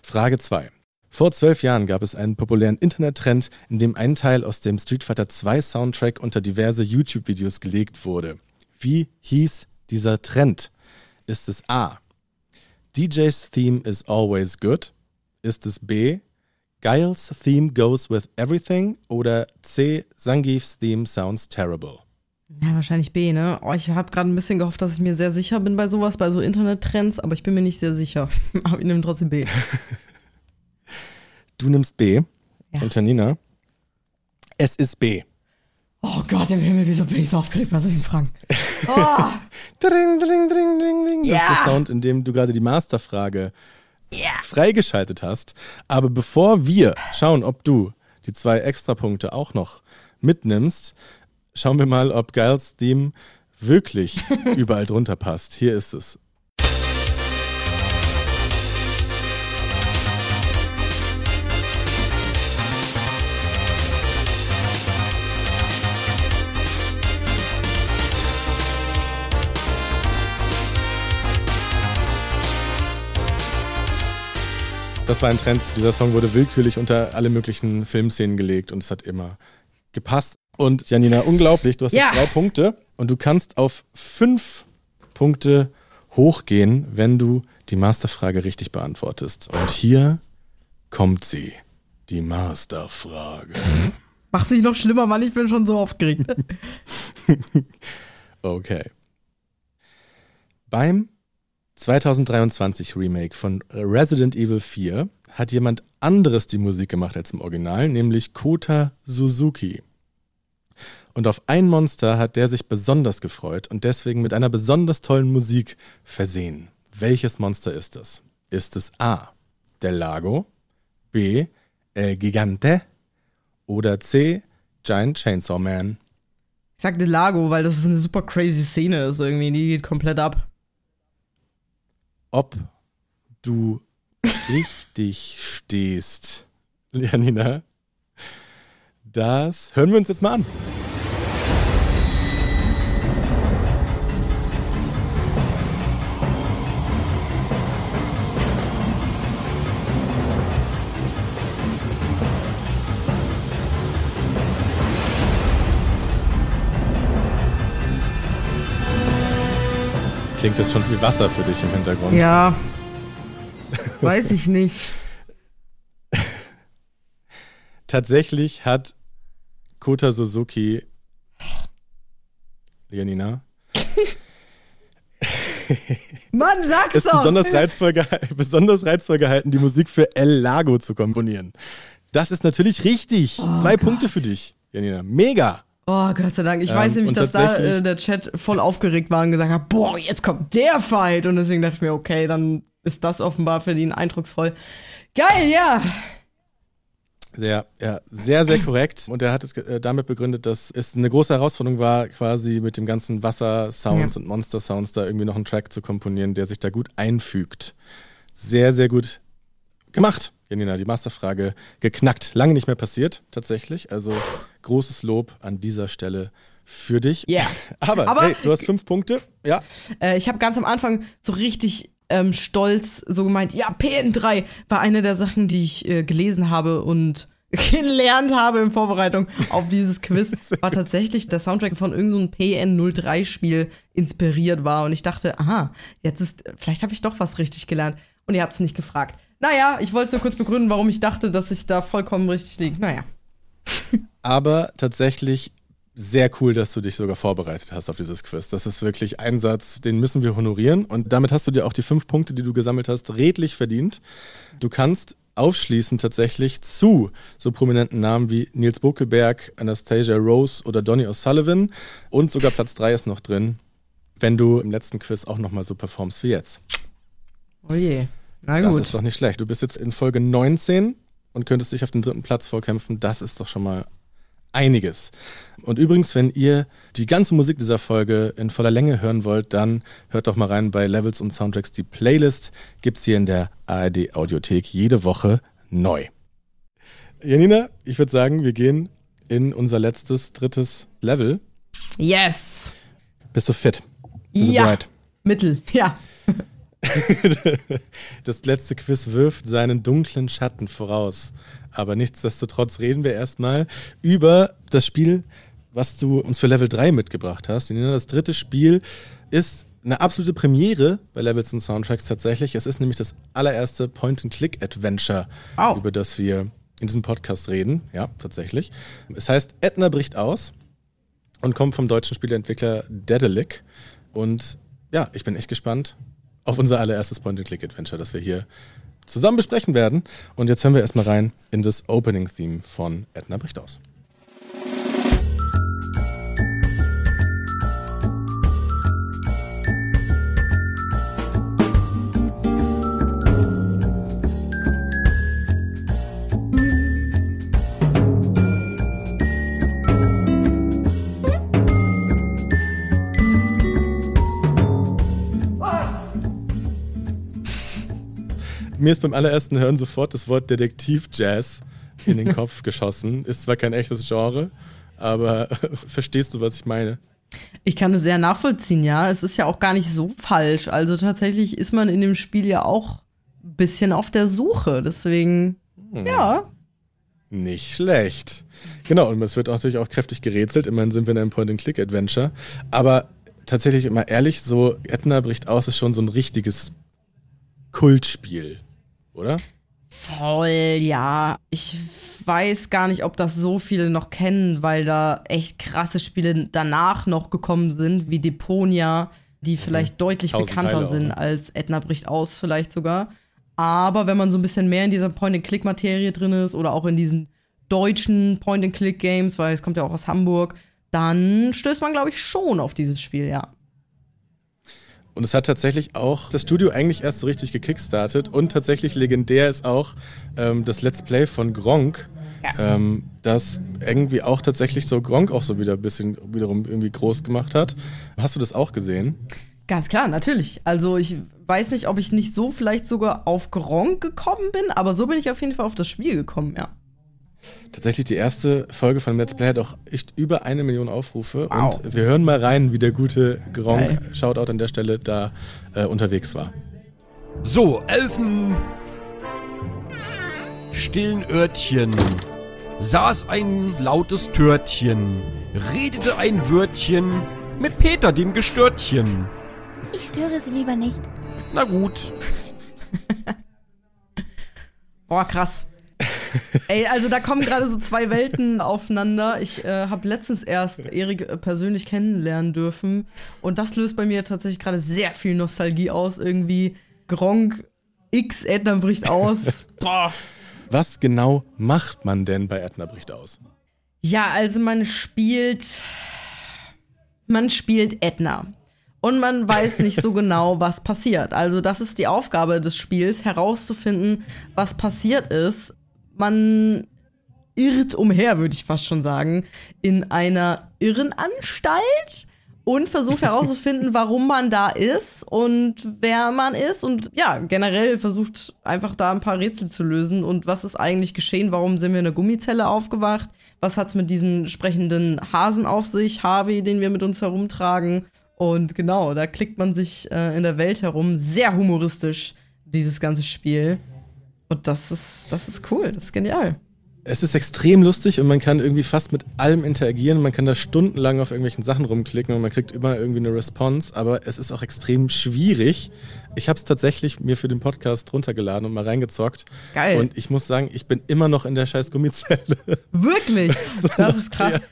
Frage 2. Vor zwölf Jahren gab es einen populären Internettrend, in dem ein Teil aus dem Street Fighter 2 Soundtrack unter diverse YouTube-Videos gelegt wurde. Wie hieß dieser Trend? Ist es A. DJ's Theme is always good? Ist es B. Giles Theme goes with everything? Oder C. Zangief's Theme sounds terrible? Ja, wahrscheinlich B, ne? Oh, ich habe gerade ein bisschen gehofft, dass ich mir sehr sicher bin bei sowas, bei so Internettrends, aber ich bin mir nicht sehr sicher. aber ich nehme trotzdem B. Du nimmst B. Ja. Und Janina? Es ist B. Oh Gott im Himmel, wieso bin ich so aufgeregt bei solchen Fragen? Oh, Dring, dring, dring, dring, dring. Das ist der Sound, in dem du gerade die Masterfrage freigeschaltet hast. Aber bevor wir schauen, ob du die zwei Extrapunkte auch noch mitnimmst, schauen wir mal, ob Giles Theme wirklich überall drunter passt. Hier ist es. Das war ein Trend. Dieser Song wurde willkürlich unter alle möglichen Filmszenen gelegt und es hat immer gepasst. Und Janina, unglaublich, du hast Ja. jetzt drei Punkte und du kannst auf fünf Punkte hochgehen, wenn du die Masterfrage richtig beantwortest. Und hier kommt sie, die Masterfrage. mach's nicht noch schlimmer, Mann, ich bin schon so aufgeregt. Okay. Beim 2023 Remake von Resident Evil 4 hat jemand anderes die Musik gemacht als im Original, nämlich Kota Suzuki. Und auf ein Monster hat der sich besonders gefreut und deswegen mit einer besonders tollen Musik versehen. Welches Monster ist es? Ist es A. Del Lago, B. El Gigante oder C. Giant Chainsaw Man? Ich sag Delago, weil das ist eine super crazy Szene ist irgendwie, die geht komplett ab. Ob du richtig stehst, Janina. Das hören wir uns jetzt mal an. Klingt das schon wie Wasser für dich im Hintergrund? Ja. Weiß ich nicht. Tatsächlich hat Kota Suzuki Janina Mann, sag's ist doch! besonders reizvoll, besonders reizvoll gehalten, die Musik für El Lago zu komponieren. Das ist natürlich richtig. Oh Zwei Punkte für dich, Janina. Mega. Oh, Gott sei Dank. Ich Ähm, weiß nämlich, dass da äh, der Chat voll aufgeregt war und gesagt hat, boah, jetzt kommt der Fight. Und deswegen dachte ich mir, okay, dann ist das offenbar für ihn eindrucksvoll. Geil, ja. Sehr, ja, sehr, sehr korrekt. Und er hat es äh, damit begründet, dass es eine große Herausforderung war, quasi mit dem ganzen Wasser-Sounds Ja. und Monster-Sounds da irgendwie noch einen Track zu komponieren, der sich da gut einfügt. Sehr, sehr gut gemacht, Janina. Die Masterfrage geknackt. Lange nicht mehr passiert, tatsächlich. Also großes Lob an dieser Stelle für dich. Ja. Aber, Aber- hey, du hast fünf Punkte. Ja, Äh, ich habe ganz am Anfang so richtig ähm, stolz so gemeint, ja, PN3 war eine der Sachen, die ich äh, gelesen habe und gelernt habe in Vorbereitung auf dieses Quiz, war tatsächlich der Soundtrack von irgendeinem PN03-Spiel inspiriert war. Und ich dachte, aha, jetzt ist, vielleicht habe ich doch was richtig gelernt. Und ihr habt es nicht gefragt. Naja, ich wollte es nur kurz begründen, warum ich dachte, dass ich da vollkommen richtig liege. Naja. aber tatsächlich sehr cool, dass du dich sogar vorbereitet hast auf dieses Quiz. Das ist wirklich ein Satz, den müssen wir honorieren. Und damit hast du dir auch die fünf Punkte, die du gesammelt hast, redlich verdient. Du kannst aufschließen tatsächlich zu so prominenten Namen wie Nils Buckelberg, Anastasia Rose oder Donny O'Sullivan. Und sogar Platz drei ist noch drin, wenn du im letzten Quiz auch nochmal so performst wie jetzt. Oh je. Na Das gut. ist doch nicht schlecht. Du bist jetzt in Folge 19 und könntest dich auf den dritten Platz vorkämpfen. Das ist doch schon mal einiges. Und übrigens, wenn ihr die ganze Musik dieser Folge in voller Länge hören wollt, dann hört doch mal rein bei Levels und Soundtracks. Die Playlist gibt es hier in der ARD Audiothek jede Woche neu. Janina, ich würde sagen, wir gehen in unser letztes, drittes Level. Yes. Bist du fit? Bist du Ja. bereit? Mittel. Ja. Das letzte Quiz wirft seinen dunklen Schatten voraus. Aber nichtsdestotrotz reden wir erstmal über das Spiel, was du uns für Level 3 mitgebracht hast. Das dritte Spiel ist eine absolute Premiere bei Levels und Soundtracks tatsächlich. Es ist nämlich das allererste Point-and-Click-Adventure, Au. über das wir in diesem Podcast reden. Ja, tatsächlich. Es heißt Edna bricht aus und kommt vom deutschen Spieleentwickler Dedelic. Und ja, ich bin echt gespannt auf unser allererstes Point-and-Click-Adventure, das wir hier zusammen besprechen werden. Und jetzt hören wir erstmal rein in das Opening-Theme von Edna bricht aus. Mir ist beim allerersten Hören sofort das Wort Detektiv-Jazz in den Kopf geschossen. Ist zwar kein echtes Genre, aber verstehst du, was ich meine? Ich kann es sehr nachvollziehen, ja. Es ist ja auch gar nicht so falsch. Also tatsächlich ist man in dem Spiel ja auch ein bisschen auf der Suche. Deswegen, ja. Nicht schlecht. Genau, und es wird natürlich auch kräftig gerätselt. Immerhin sind wir in einem Point-and-Click-Adventure. Aber tatsächlich immer ehrlich, so Edna bricht aus ist schon so ein richtiges Kultspiel, oder? Voll, ja. Ich weiß gar nicht, ob das so viele noch kennen, weil da echt krasse Spiele danach noch gekommen sind, wie Deponia, die vielleicht deutlich Tausend bekannter Teile auch, sind ne? als Edna bricht aus, vielleicht sogar. Aber wenn man so ein bisschen mehr in dieser Point-and-Click-Materie drin ist oder auch in diesen deutschen Point-and-Click-Games, weil es kommt ja auch aus Hamburg, dann stößt man, glaube ich, schon auf dieses Spiel, ja. Und es hat tatsächlich auch das Studio eigentlich erst so richtig gekickstartet. Und tatsächlich legendär ist auch ähm, das Let's Play von Gronk, Ja. ähm, das irgendwie auch tatsächlich so Gronk auch so wieder ein bisschen wiederum irgendwie groß gemacht hat. Hast du das auch gesehen? Ganz klar, natürlich. Also ich weiß nicht, ob ich nicht so vielleicht sogar auf Gronk gekommen bin, aber so bin ich auf jeden Fall auf das Spiel gekommen, ja. Tatsächlich die erste Folge von Let's Play hat auch echt über eine Million Aufrufe. Wow. Und wir hören mal rein, wie der gute Gronk. Shoutout an der Stelle, da äh, unterwegs war. So, Elfen. Stillen Örtchen. Saß ein lautes Törtchen. Redete ein Wörtchen mit Peter, dem Gestörtchen. Ich störe Sie lieber nicht. Na gut. Boah, krass. Ey, also da kommen gerade so zwei Welten aufeinander. Ich äh, habe letztens erst Erik äh, persönlich kennenlernen dürfen und das löst bei mir tatsächlich gerade sehr viel Nostalgie aus. Irgendwie Gronk X Edna bricht aus. Boah. Was genau macht man denn bei Edna bricht aus? Ja, also man spielt man spielt Edna und man weiß nicht so genau, was passiert. Also das ist die Aufgabe des Spiels, herauszufinden, was passiert ist. Man irrt umher, würde ich fast schon sagen, in einer Irrenanstalt und versucht herauszufinden, warum man da ist und wer man ist und ja, generell versucht einfach da ein paar Rätsel zu lösen und was ist eigentlich geschehen, warum sind wir in einer Gummizelle aufgewacht, was hat's mit diesen sprechenden Hasen auf sich, Harvey, den wir mit uns herumtragen und genau, da klickt man sich äh, in der Welt herum. Sehr humoristisch, dieses ganze Spiel. Und das ist, das ist cool, das ist genial. Es ist extrem lustig und man kann irgendwie fast mit allem interagieren. Man kann da stundenlang auf irgendwelchen Sachen rumklicken und man kriegt immer irgendwie eine Response. Aber es ist auch extrem schwierig. Ich habe es tatsächlich mir für den Podcast runtergeladen und mal reingezockt. Geil. Und ich muss sagen, ich bin immer noch in der scheiß Gummizelle. Wirklich? Das ist krass.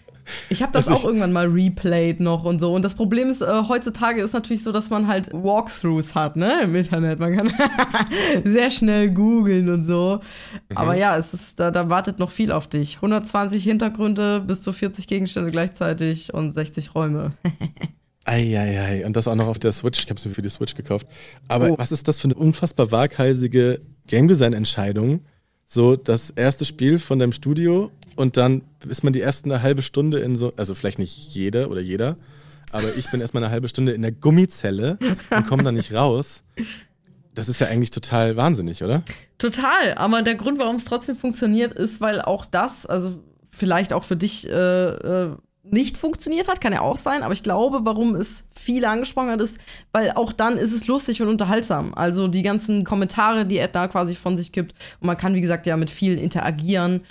Ich habe das auch irgendwann mal replayed noch und so. Und das Problem ist, äh, heutzutage ist natürlich so, dass man halt Walkthroughs hat, ne, im Internet. Man kann sehr schnell googeln und so. Mhm. Aber ja, es ist, da, da wartet noch viel auf dich. 120 Hintergründe, bis zu 40 Gegenstände gleichzeitig und 60 Räume. Eieiei, und das auch noch auf der Switch. Ich habe es mir für die Switch gekauft. Aber oh. was ist das für eine unfassbar waghalsige Game Design Entscheidung? So das erste Spiel von deinem Studio und dann ist man die ersten eine halbe Stunde in so, also vielleicht nicht jeder oder jeder, aber ich bin erstmal eine halbe Stunde in der Gummizelle und komme da nicht raus. Das ist ja eigentlich total wahnsinnig, oder? Total. Aber der Grund, warum es trotzdem funktioniert, ist, weil auch das, also vielleicht auch für dich äh, äh, nicht funktioniert hat, kann ja auch sein, aber ich glaube, warum es viele angesprochen hat, ist, weil auch dann ist es lustig und unterhaltsam. Also die ganzen Kommentare, die Edna quasi von sich gibt und man kann, wie gesagt, ja mit vielen interagieren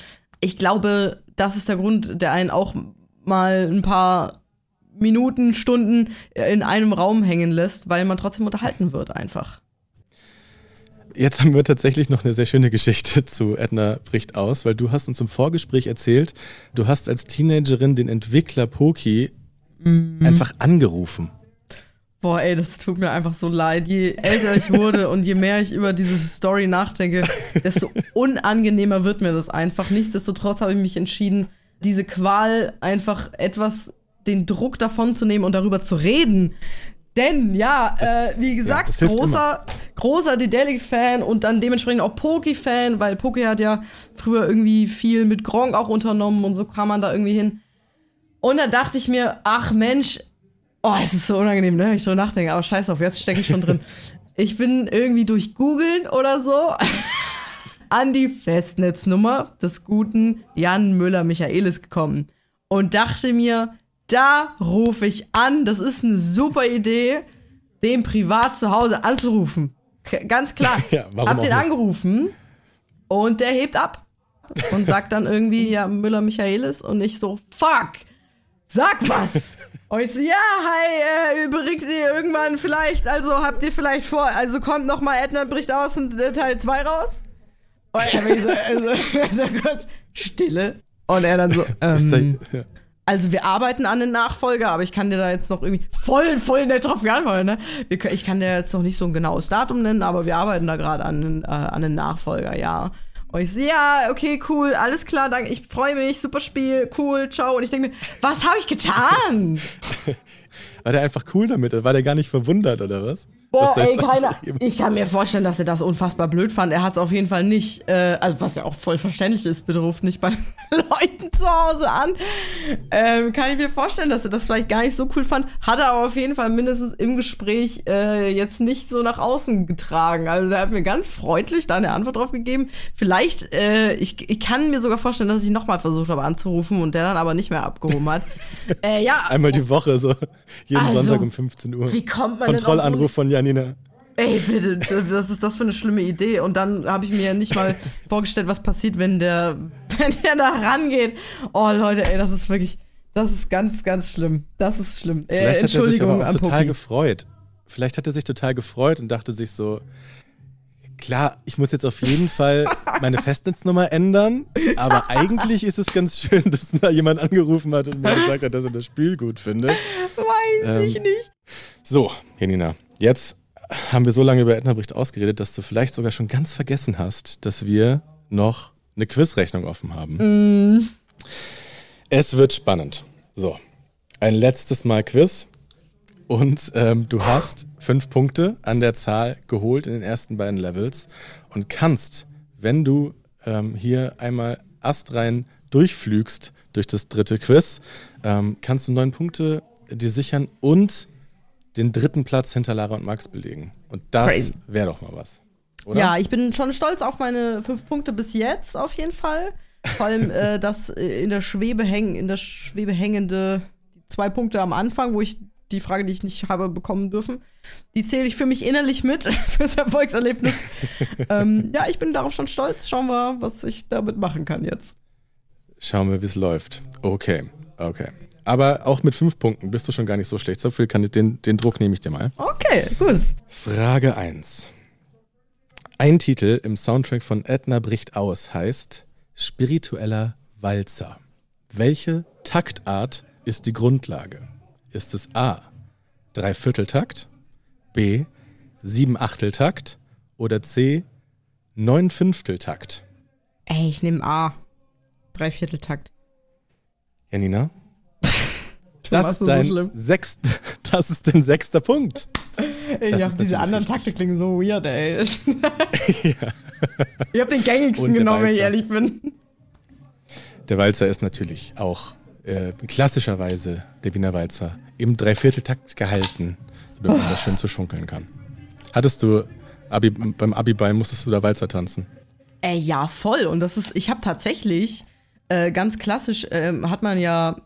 ich glaube, das ist der Grund, der einen auch mal ein paar Minuten, Stunden in einem Raum hängen lässt, weil man trotzdem unterhalten wird einfach. Jetzt haben wir tatsächlich noch eine sehr schöne Geschichte zu Edna bricht aus, weil du hast uns im Vorgespräch erzählt, du hast als Teenagerin den Entwickler Poki mhm. einfach angerufen. Boah, ey, das tut mir einfach so leid. Je älter ich wurde und je mehr ich über diese Story nachdenke, desto unangenehmer wird mir das einfach. Nichtsdestotrotz habe ich mich entschieden, diese Qual einfach etwas den Druck davon zu nehmen und darüber zu reden. Denn ja, das, äh, wie gesagt, ja, großer, großer Dedelic-Fan und dann dementsprechend auch Poki-Fan, weil Poki hat ja früher irgendwie viel mit Gronk auch unternommen und so kam man da irgendwie hin. Und da dachte ich mir, ach Mensch, Oh, es ist so unangenehm, ne, wenn ich so nachdenke. Aber scheiß auf, jetzt stecke ich schon drin. Ich bin irgendwie durch Googeln oder so an die Festnetznummer des guten Jan Müller-Michaelis gekommen und dachte mir, da rufe ich an. Das ist eine super Idee, den privat zu Hause anzurufen. K ganz klar. Ja, Hab den nicht? angerufen und der hebt ab und sagt dann irgendwie, ja, Müller-Michaelis und ich so, fuck, sag was. Und ich so, ja, hi, äh, überregt ihr irgendwann vielleicht, also habt ihr vielleicht vor, also kommt noch mal Edna bricht aus und äh, Teil 2 raus? Und er so, also, also kurz Stille. Und er dann so, ähm, also wir arbeiten an den Nachfolger, aber ich kann dir da jetzt noch irgendwie voll, voll nett drauf geantworten, ne? Ich kann dir jetzt noch nicht so ein genaues Datum nennen, aber wir arbeiten da gerade an, äh, an den Nachfolger, ja. Und ich so, ja, okay, cool, alles klar, danke, ich freue mich, super Spiel, cool, ciao. Und ich denke mir, was habe ich getan? War der einfach cool damit? War der gar nicht verwundert oder was? Boah, ey, keine, ich kann mir vorstellen, dass er das unfassbar blöd fand. Er hat es auf jeden Fall nicht, äh, also was ja auch voll verständlich ist, bitte ruft nicht bei Leuten zu Hause an. Ähm, kann ich mir vorstellen, dass er das vielleicht gar nicht so cool fand. Hat er aber auf jeden Fall mindestens im Gespräch äh, jetzt nicht so nach außen getragen. Also er hat mir ganz freundlich da eine Antwort drauf gegeben. Vielleicht, äh, ich, ich kann mir sogar vorstellen, dass ich nochmal versucht habe anzurufen und der dann aber nicht mehr abgehoben hat. äh, ja. Einmal die Woche, so jeden also, Sonntag um 15 Uhr. Wie kommt man Kontrollanruf von Jan Janina. Ey, bitte, was ist das für eine schlimme Idee? Und dann habe ich mir ja nicht mal vorgestellt, was passiert, wenn der, wenn der da rangeht. Oh, Leute, ey, das ist wirklich, das ist ganz, ganz schlimm. Das ist schlimm. Vielleicht äh, Entschuldigung, hat er sich aber auch total gefreut. Vielleicht hat er sich total gefreut und dachte sich so, klar, ich muss jetzt auf jeden Fall meine Festnetznummer ändern, aber eigentlich ist es ganz schön, dass mal jemand angerufen hat und mir gesagt hat, dass er das Spiel gut findet. Weiß ich Ähm, nicht. So, Janina, jetzt haben wir so lange über Ednabricht ausgeredet, dass du vielleicht sogar schon ganz vergessen hast, dass wir noch eine Quizrechnung offen haben. Mm, Es wird spannend. So, ein letztes Mal Quiz. Und ähm, du hast fünf Punkte an der Zahl geholt in den ersten beiden Levels und kannst, wenn du ähm, hier einmal astrein durchflügst durch das dritte Quiz, ähm, kannst du neun Punkte dir sichern und den dritten Platz hinter Lara und Max belegen. Und das wäre doch mal was. Oder? Ja, ich bin schon stolz auf meine fünf Punkte bis jetzt auf jeden Fall. Vor allem äh, das äh, in der Schwebe hängen, in der Schwebe hängende zwei Punkte am Anfang, wo ich die Frage, die ich nicht habe bekommen dürfen, die zähle ich für mich innerlich mit fürs Erfolgserlebnis. ähm, ja, ich bin darauf schon stolz. Schauen wir, was ich damit machen kann jetzt. Schauen wir, wie es läuft. Okay, okay. Aber auch mit fünf Punkten bist du schon gar nicht so schlecht. So viel kann ich, den, den Druck nehme ich dir mal. Okay, gut. Frage 1. Ein Titel im Soundtrack von Edna bricht aus heißt Spiritueller Walzer. Welche Taktart ist die Grundlage? Ist es A. Dreivierteltakt, B. Siebenachteltakt oder C. Neunfünfteltakt? Ey, ich nehme A. Dreivierteltakt. Janina? Das ist so dein schlimm? sechst, das ist dein sechster Punkt. Ey, ich hab diese anderen richtig. Takte klingen so weird, ey. Ich hab den gängigsten genommen, wenn ich ehrlich bin. Der Walzer ist natürlich auch äh, klassischerweise der Wiener Walzer im Dreivierteltakt gehalten, damit man das schön zu schunkeln kann. Hattest du Abi, beim Abiball musstest du da Walzer tanzen? Ey, ja, voll. Und das ist, ich habe tatsächlich äh, ganz klassisch, ähm, hat man ja,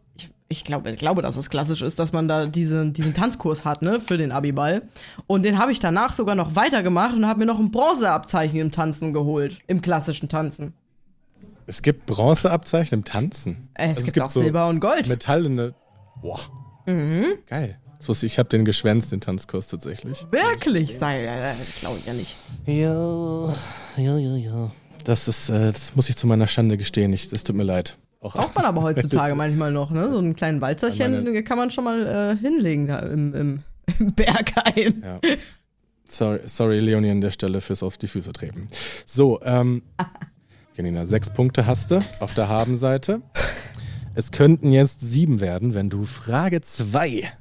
ich, glaube, ich glaube, dass es klassisch ist, dass man da diesen, diesen Tanzkurs hat, ne, für den Abiball. Und den habe ich danach sogar noch weitergemacht und habe mir noch ein Bronzeabzeichen im Tanzen geholt. Im klassischen Tanzen. Es gibt Bronzeabzeichen im Tanzen. Äh, es Also gibt auch Silber und Gold. Metallene. Boah. Geil. Das wusste ich, ich habe den geschwänzt, den Tanzkurs tatsächlich. Wirklich? Sei, äh, glaube ich ja nicht. Ja, ja, ja, ja. Das ist, äh, das muss ich zu meiner Schande gestehen. Ich, das tut mir leid. Auch Braucht man aber heutzutage manchmal noch, ne? So einen kleinen Walzerchen Meine- kann man schon mal äh, hinlegen da im, im, im Berg ein. Ja. Sorry, sorry, Leonie, an der Stelle fürs auf die Füße treten. So, ähm, Janina, sechs Punkte hast du auf der Habenseite. Es könnten jetzt sieben werden, wenn du Frage zwei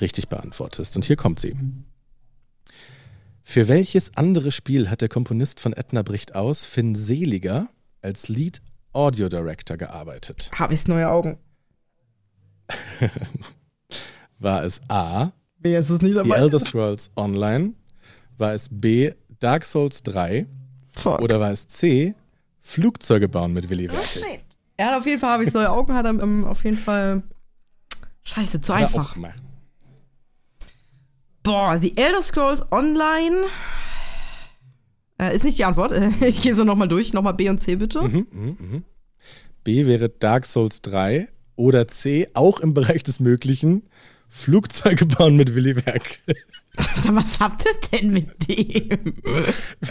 richtig beantwortest. Und hier kommt sie. Für welches andere Spiel hat der Komponist von Edna bricht aus, Finn Seliger, als Lead Audio Director gearbeitet? Habe ich neue Augen. War es A, ist es nicht The dabei? Elder Scrolls Online? War es B, Dark Souls 3? Fuck. Oder war es C, Flugzeuge bauen mit Willy Werkel? Er hat auf jeden Fall, habe ich neue Augen, hat er ähm, auf jeden Fall. Scheiße, zu einfach. Boah, The Elder Scrolls Online. Äh, ist nicht die Antwort. Ich gehe so nochmal durch. Nochmal B und C bitte. Mhm, mhm, mhm. B wäre Dark Souls 3 oder C, auch im Bereich des Möglichen, Flugzeuge bauen mit Willy mal, was habt ihr denn mit dem?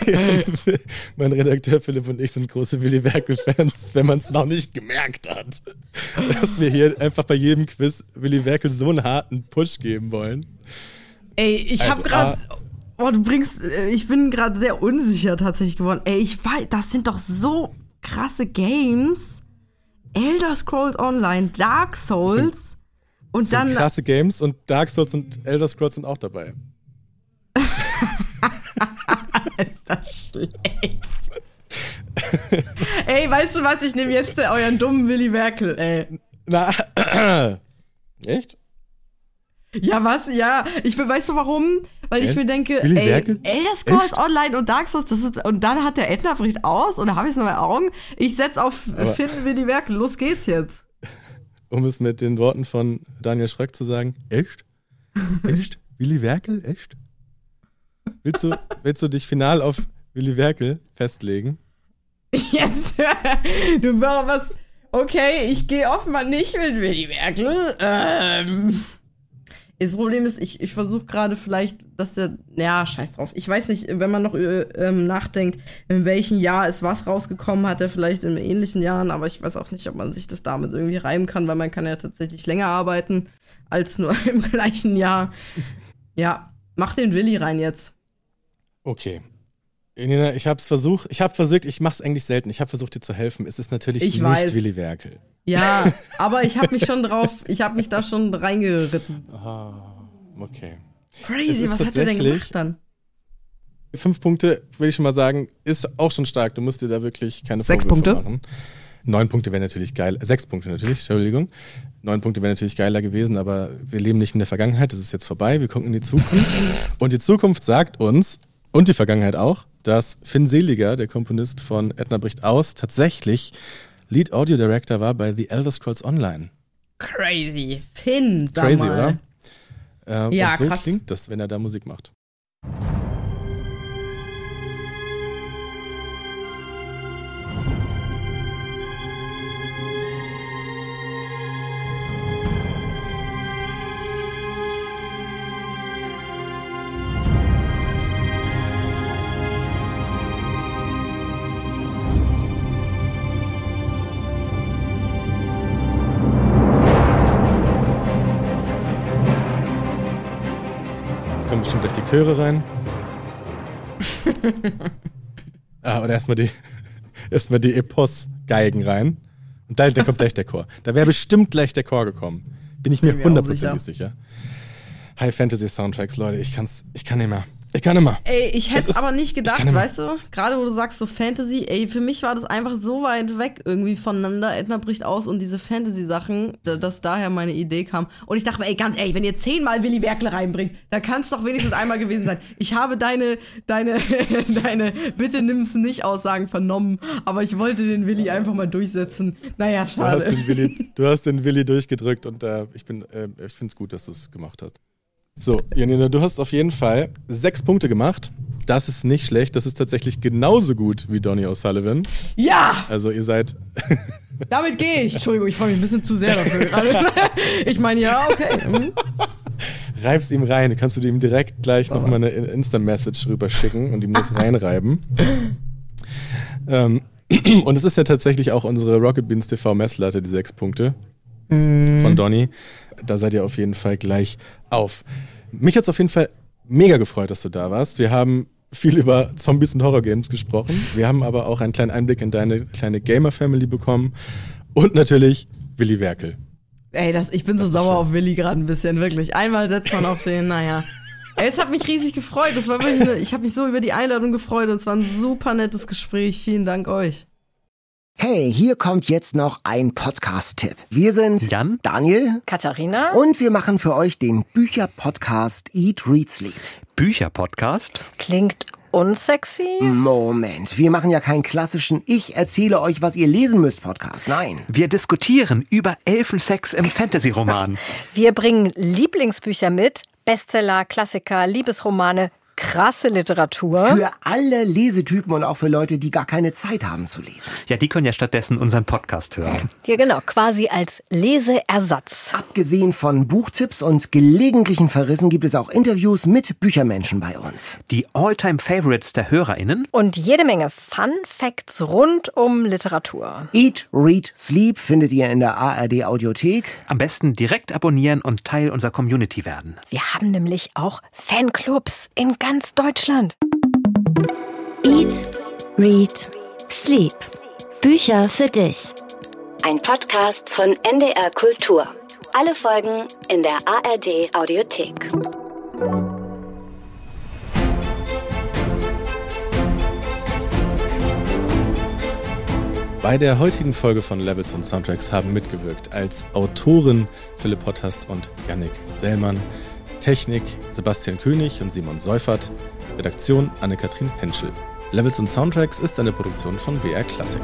mein Redakteur Philipp und ich sind große Willy Werkel-Fans, wenn man es noch nicht gemerkt hat. Dass wir hier einfach bei jedem Quiz Willy Werkel so einen harten Push geben wollen. Ey, ich Also, hab gerade. Oh, du bringst. äh, Ich bin gerade sehr unsicher tatsächlich geworden. Ey, ich weiß, das sind doch so krasse Games. Elder Scrolls Online, Dark Souls. Und sind dann. krasse Games und Dark Souls und Elder Scrolls sind auch dabei. ist das schlecht. ey, weißt du was? Ich nehme jetzt euren dummen Willy Werkel, ey. Na, echt? Ja, was? Ja, ich weißt du warum? Weil ich mir denke, Willy ey, Werkel? Elder Scrolls Echt? Online und Dark Souls, das ist und dann hat der Edna bricht aus und da habe ich neue Augen. Ich setz auf Aber- Finden Willy Werkel. Los geht's jetzt. Um es mit den Worten von Daniel Schröck zu sagen, echt? Echt? Willy Werkel? Echt? Willst du, willst du dich final auf Willy Werkel festlegen? Jetzt, du war was. Okay, ich gehe offenbar nicht mit Willy Werkel. Ähm, Das Problem ist, ich, ich versuche gerade vielleicht, dass der, ja, scheiß drauf. Ich weiß nicht, wenn man noch äh, ähm, nachdenkt, in welchem Jahr ist was rausgekommen, hat er vielleicht in ähnlichen Jahren, aber ich weiß auch nicht, ob man sich das damit irgendwie reimen kann, weil man kann ja tatsächlich länger arbeiten als nur im gleichen Jahr. Ja, mach den Willi rein jetzt. Okay. Ich habe es versucht, ich habe versucht, ich mache es eigentlich selten, ich habe versucht dir zu helfen. Es ist natürlich Ich nicht weiß. Willi Werkel. Ja, aber ich habe mich schon drauf, ich habe mich da schon reingeritten. Ah, okay. Crazy, was hat er denn gemacht dann? Fünf Punkte, will ich schon mal sagen, ist auch schon stark. Du musst dir da wirklich keine Sechs Vorwürfe Punkte? machen. Neun Punkte wäre natürlich geil. Sechs Punkte natürlich, Entschuldigung. Neun Punkte wäre natürlich geiler gewesen, aber wir leben nicht in der Vergangenheit. Das ist jetzt vorbei. Wir gucken in die Zukunft. Und die Zukunft sagt uns, und die Vergangenheit auch, dass Finn Seliger, der Komponist von Edna bricht aus, tatsächlich Lead Audio Director war bei The Elder Scrolls Online. Crazy. Finn, sag Crazy, mal. oder? Äh, Ja, und so krass. klingt das, wenn er da Musik macht. Kommen bestimmt gleich die Chöre rein. ah, oder erstmal die, erstmal die Epos-Geigen rein. Und da, da kommt gleich der Chor. Da wäre bestimmt gleich der Chor gekommen. Bin ich mir hundertprozentig sicher. High Fantasy Soundtracks, Leute, ich kann's, ich kann nicht mehr. Ich kann mehr. Ey, ich Es hätte ist- aber nicht ich gedacht, weißt du, gerade wo du sagst so Fantasy, ey, für mich war das einfach so weit weg irgendwie voneinander. Edna bricht aus und diese Fantasy-Sachen, da- dass daher meine Idee kam. Und ich dachte mir, ey, ganz ehrlich, wenn ihr zehnmal Willi Werkle reinbringt, da kann es doch wenigstens einmal gewesen sein. Ich habe deine, deine, deine, bitte nimm's nicht Aussagen vernommen, aber ich wollte den Willi einfach mal durchsetzen. Naja, Du hast schade. den Willi, du hast den Willi durchgedrückt und äh, ich bin, äh, ich finde es gut, dass du es gemacht hast. So, Janina, du hast auf jeden Fall sechs Punkte gemacht. Das ist nicht schlecht. Das ist tatsächlich genauso gut wie Donny O'Sullivan. Ja, Also ihr seid, damit gehe ich. Entschuldigung, ich freue mich ein bisschen zu sehr dafür gerade. Ich meine, ja, okay. hm. reib's ihm rein. Kannst du ihm direkt gleich nochmal eine Insta-Message rüberschicken und ihm das reinreiben. ähm, und es ist ja tatsächlich auch unsere Rocket Beans TV Messlatte, die sechs Punkte von Donny. Da seid ihr auf jeden Fall gleich auf. Mich hat's auf jeden Fall mega gefreut, dass du da warst. Wir haben viel über Zombies und Horror-Games gesprochen. Wir haben aber auch einen kleinen Einblick in deine kleine Gamer-Family bekommen. Und natürlich Willi Werkel. Ey, das, ich bin so ist sauer schön. auf Willi gerade ein bisschen, wirklich. Einmal setzt man auf den, naja. Ey, es hat mich riesig gefreut. Das war wirklich eine, ich habe mich so über die Einladung gefreut und es war ein super nettes Gespräch. Vielen Dank euch. Hey, hier kommt jetzt noch ein Podcast-Tipp. Wir sind Jan? Daniel Katharina? und wir machen für euch den Bücher-Podcast Eat, Read, Sleep. Bücherpodcast? Klingt unsexy? Moment, wir machen ja keinen klassischen Ich erzähle euch, was ihr lesen müsst Podcast. Nein. Wir diskutieren über Elfensex im Fantasy-Roman. Wir bringen Lieblingsbücher mit, Bestseller, Klassiker, Liebesromane, krasse Literatur. Für alle Lesetypen und auch für Leute, die gar keine Zeit haben zu lesen. Ja, die können ja stattdessen unseren Podcast hören. Ja, genau, quasi als Leseersatz. Abgesehen von Buchtipps und gelegentlichen Verrissen gibt es auch Interviews mit Büchermenschen bei uns. Die All-Time-Favorites der HörerInnen? Und jede Menge Fun Facts rund um Literatur. Eat, Read, Sleep findet ihr in der ARD Audiothek. Am besten direkt abonnieren und Teil unserer Community werden. Wir haben nämlich auch Fanclubs in ganz Deutschland. Eat, Read, Sleep. Bücher für dich. Ein Podcast von NDR Kultur. Alle Folgen in der ARD Audiothek. Bei der heutigen Folge von Levels und Soundtracks haben mitgewirkt als Autoren Philipp Hottast und Yannick Sellmann, Technik Sebastian König und Simon Seufert, Redaktion Anne-Kathrin Henschel. Levels und Soundtracks ist eine Produktion von BR Classic.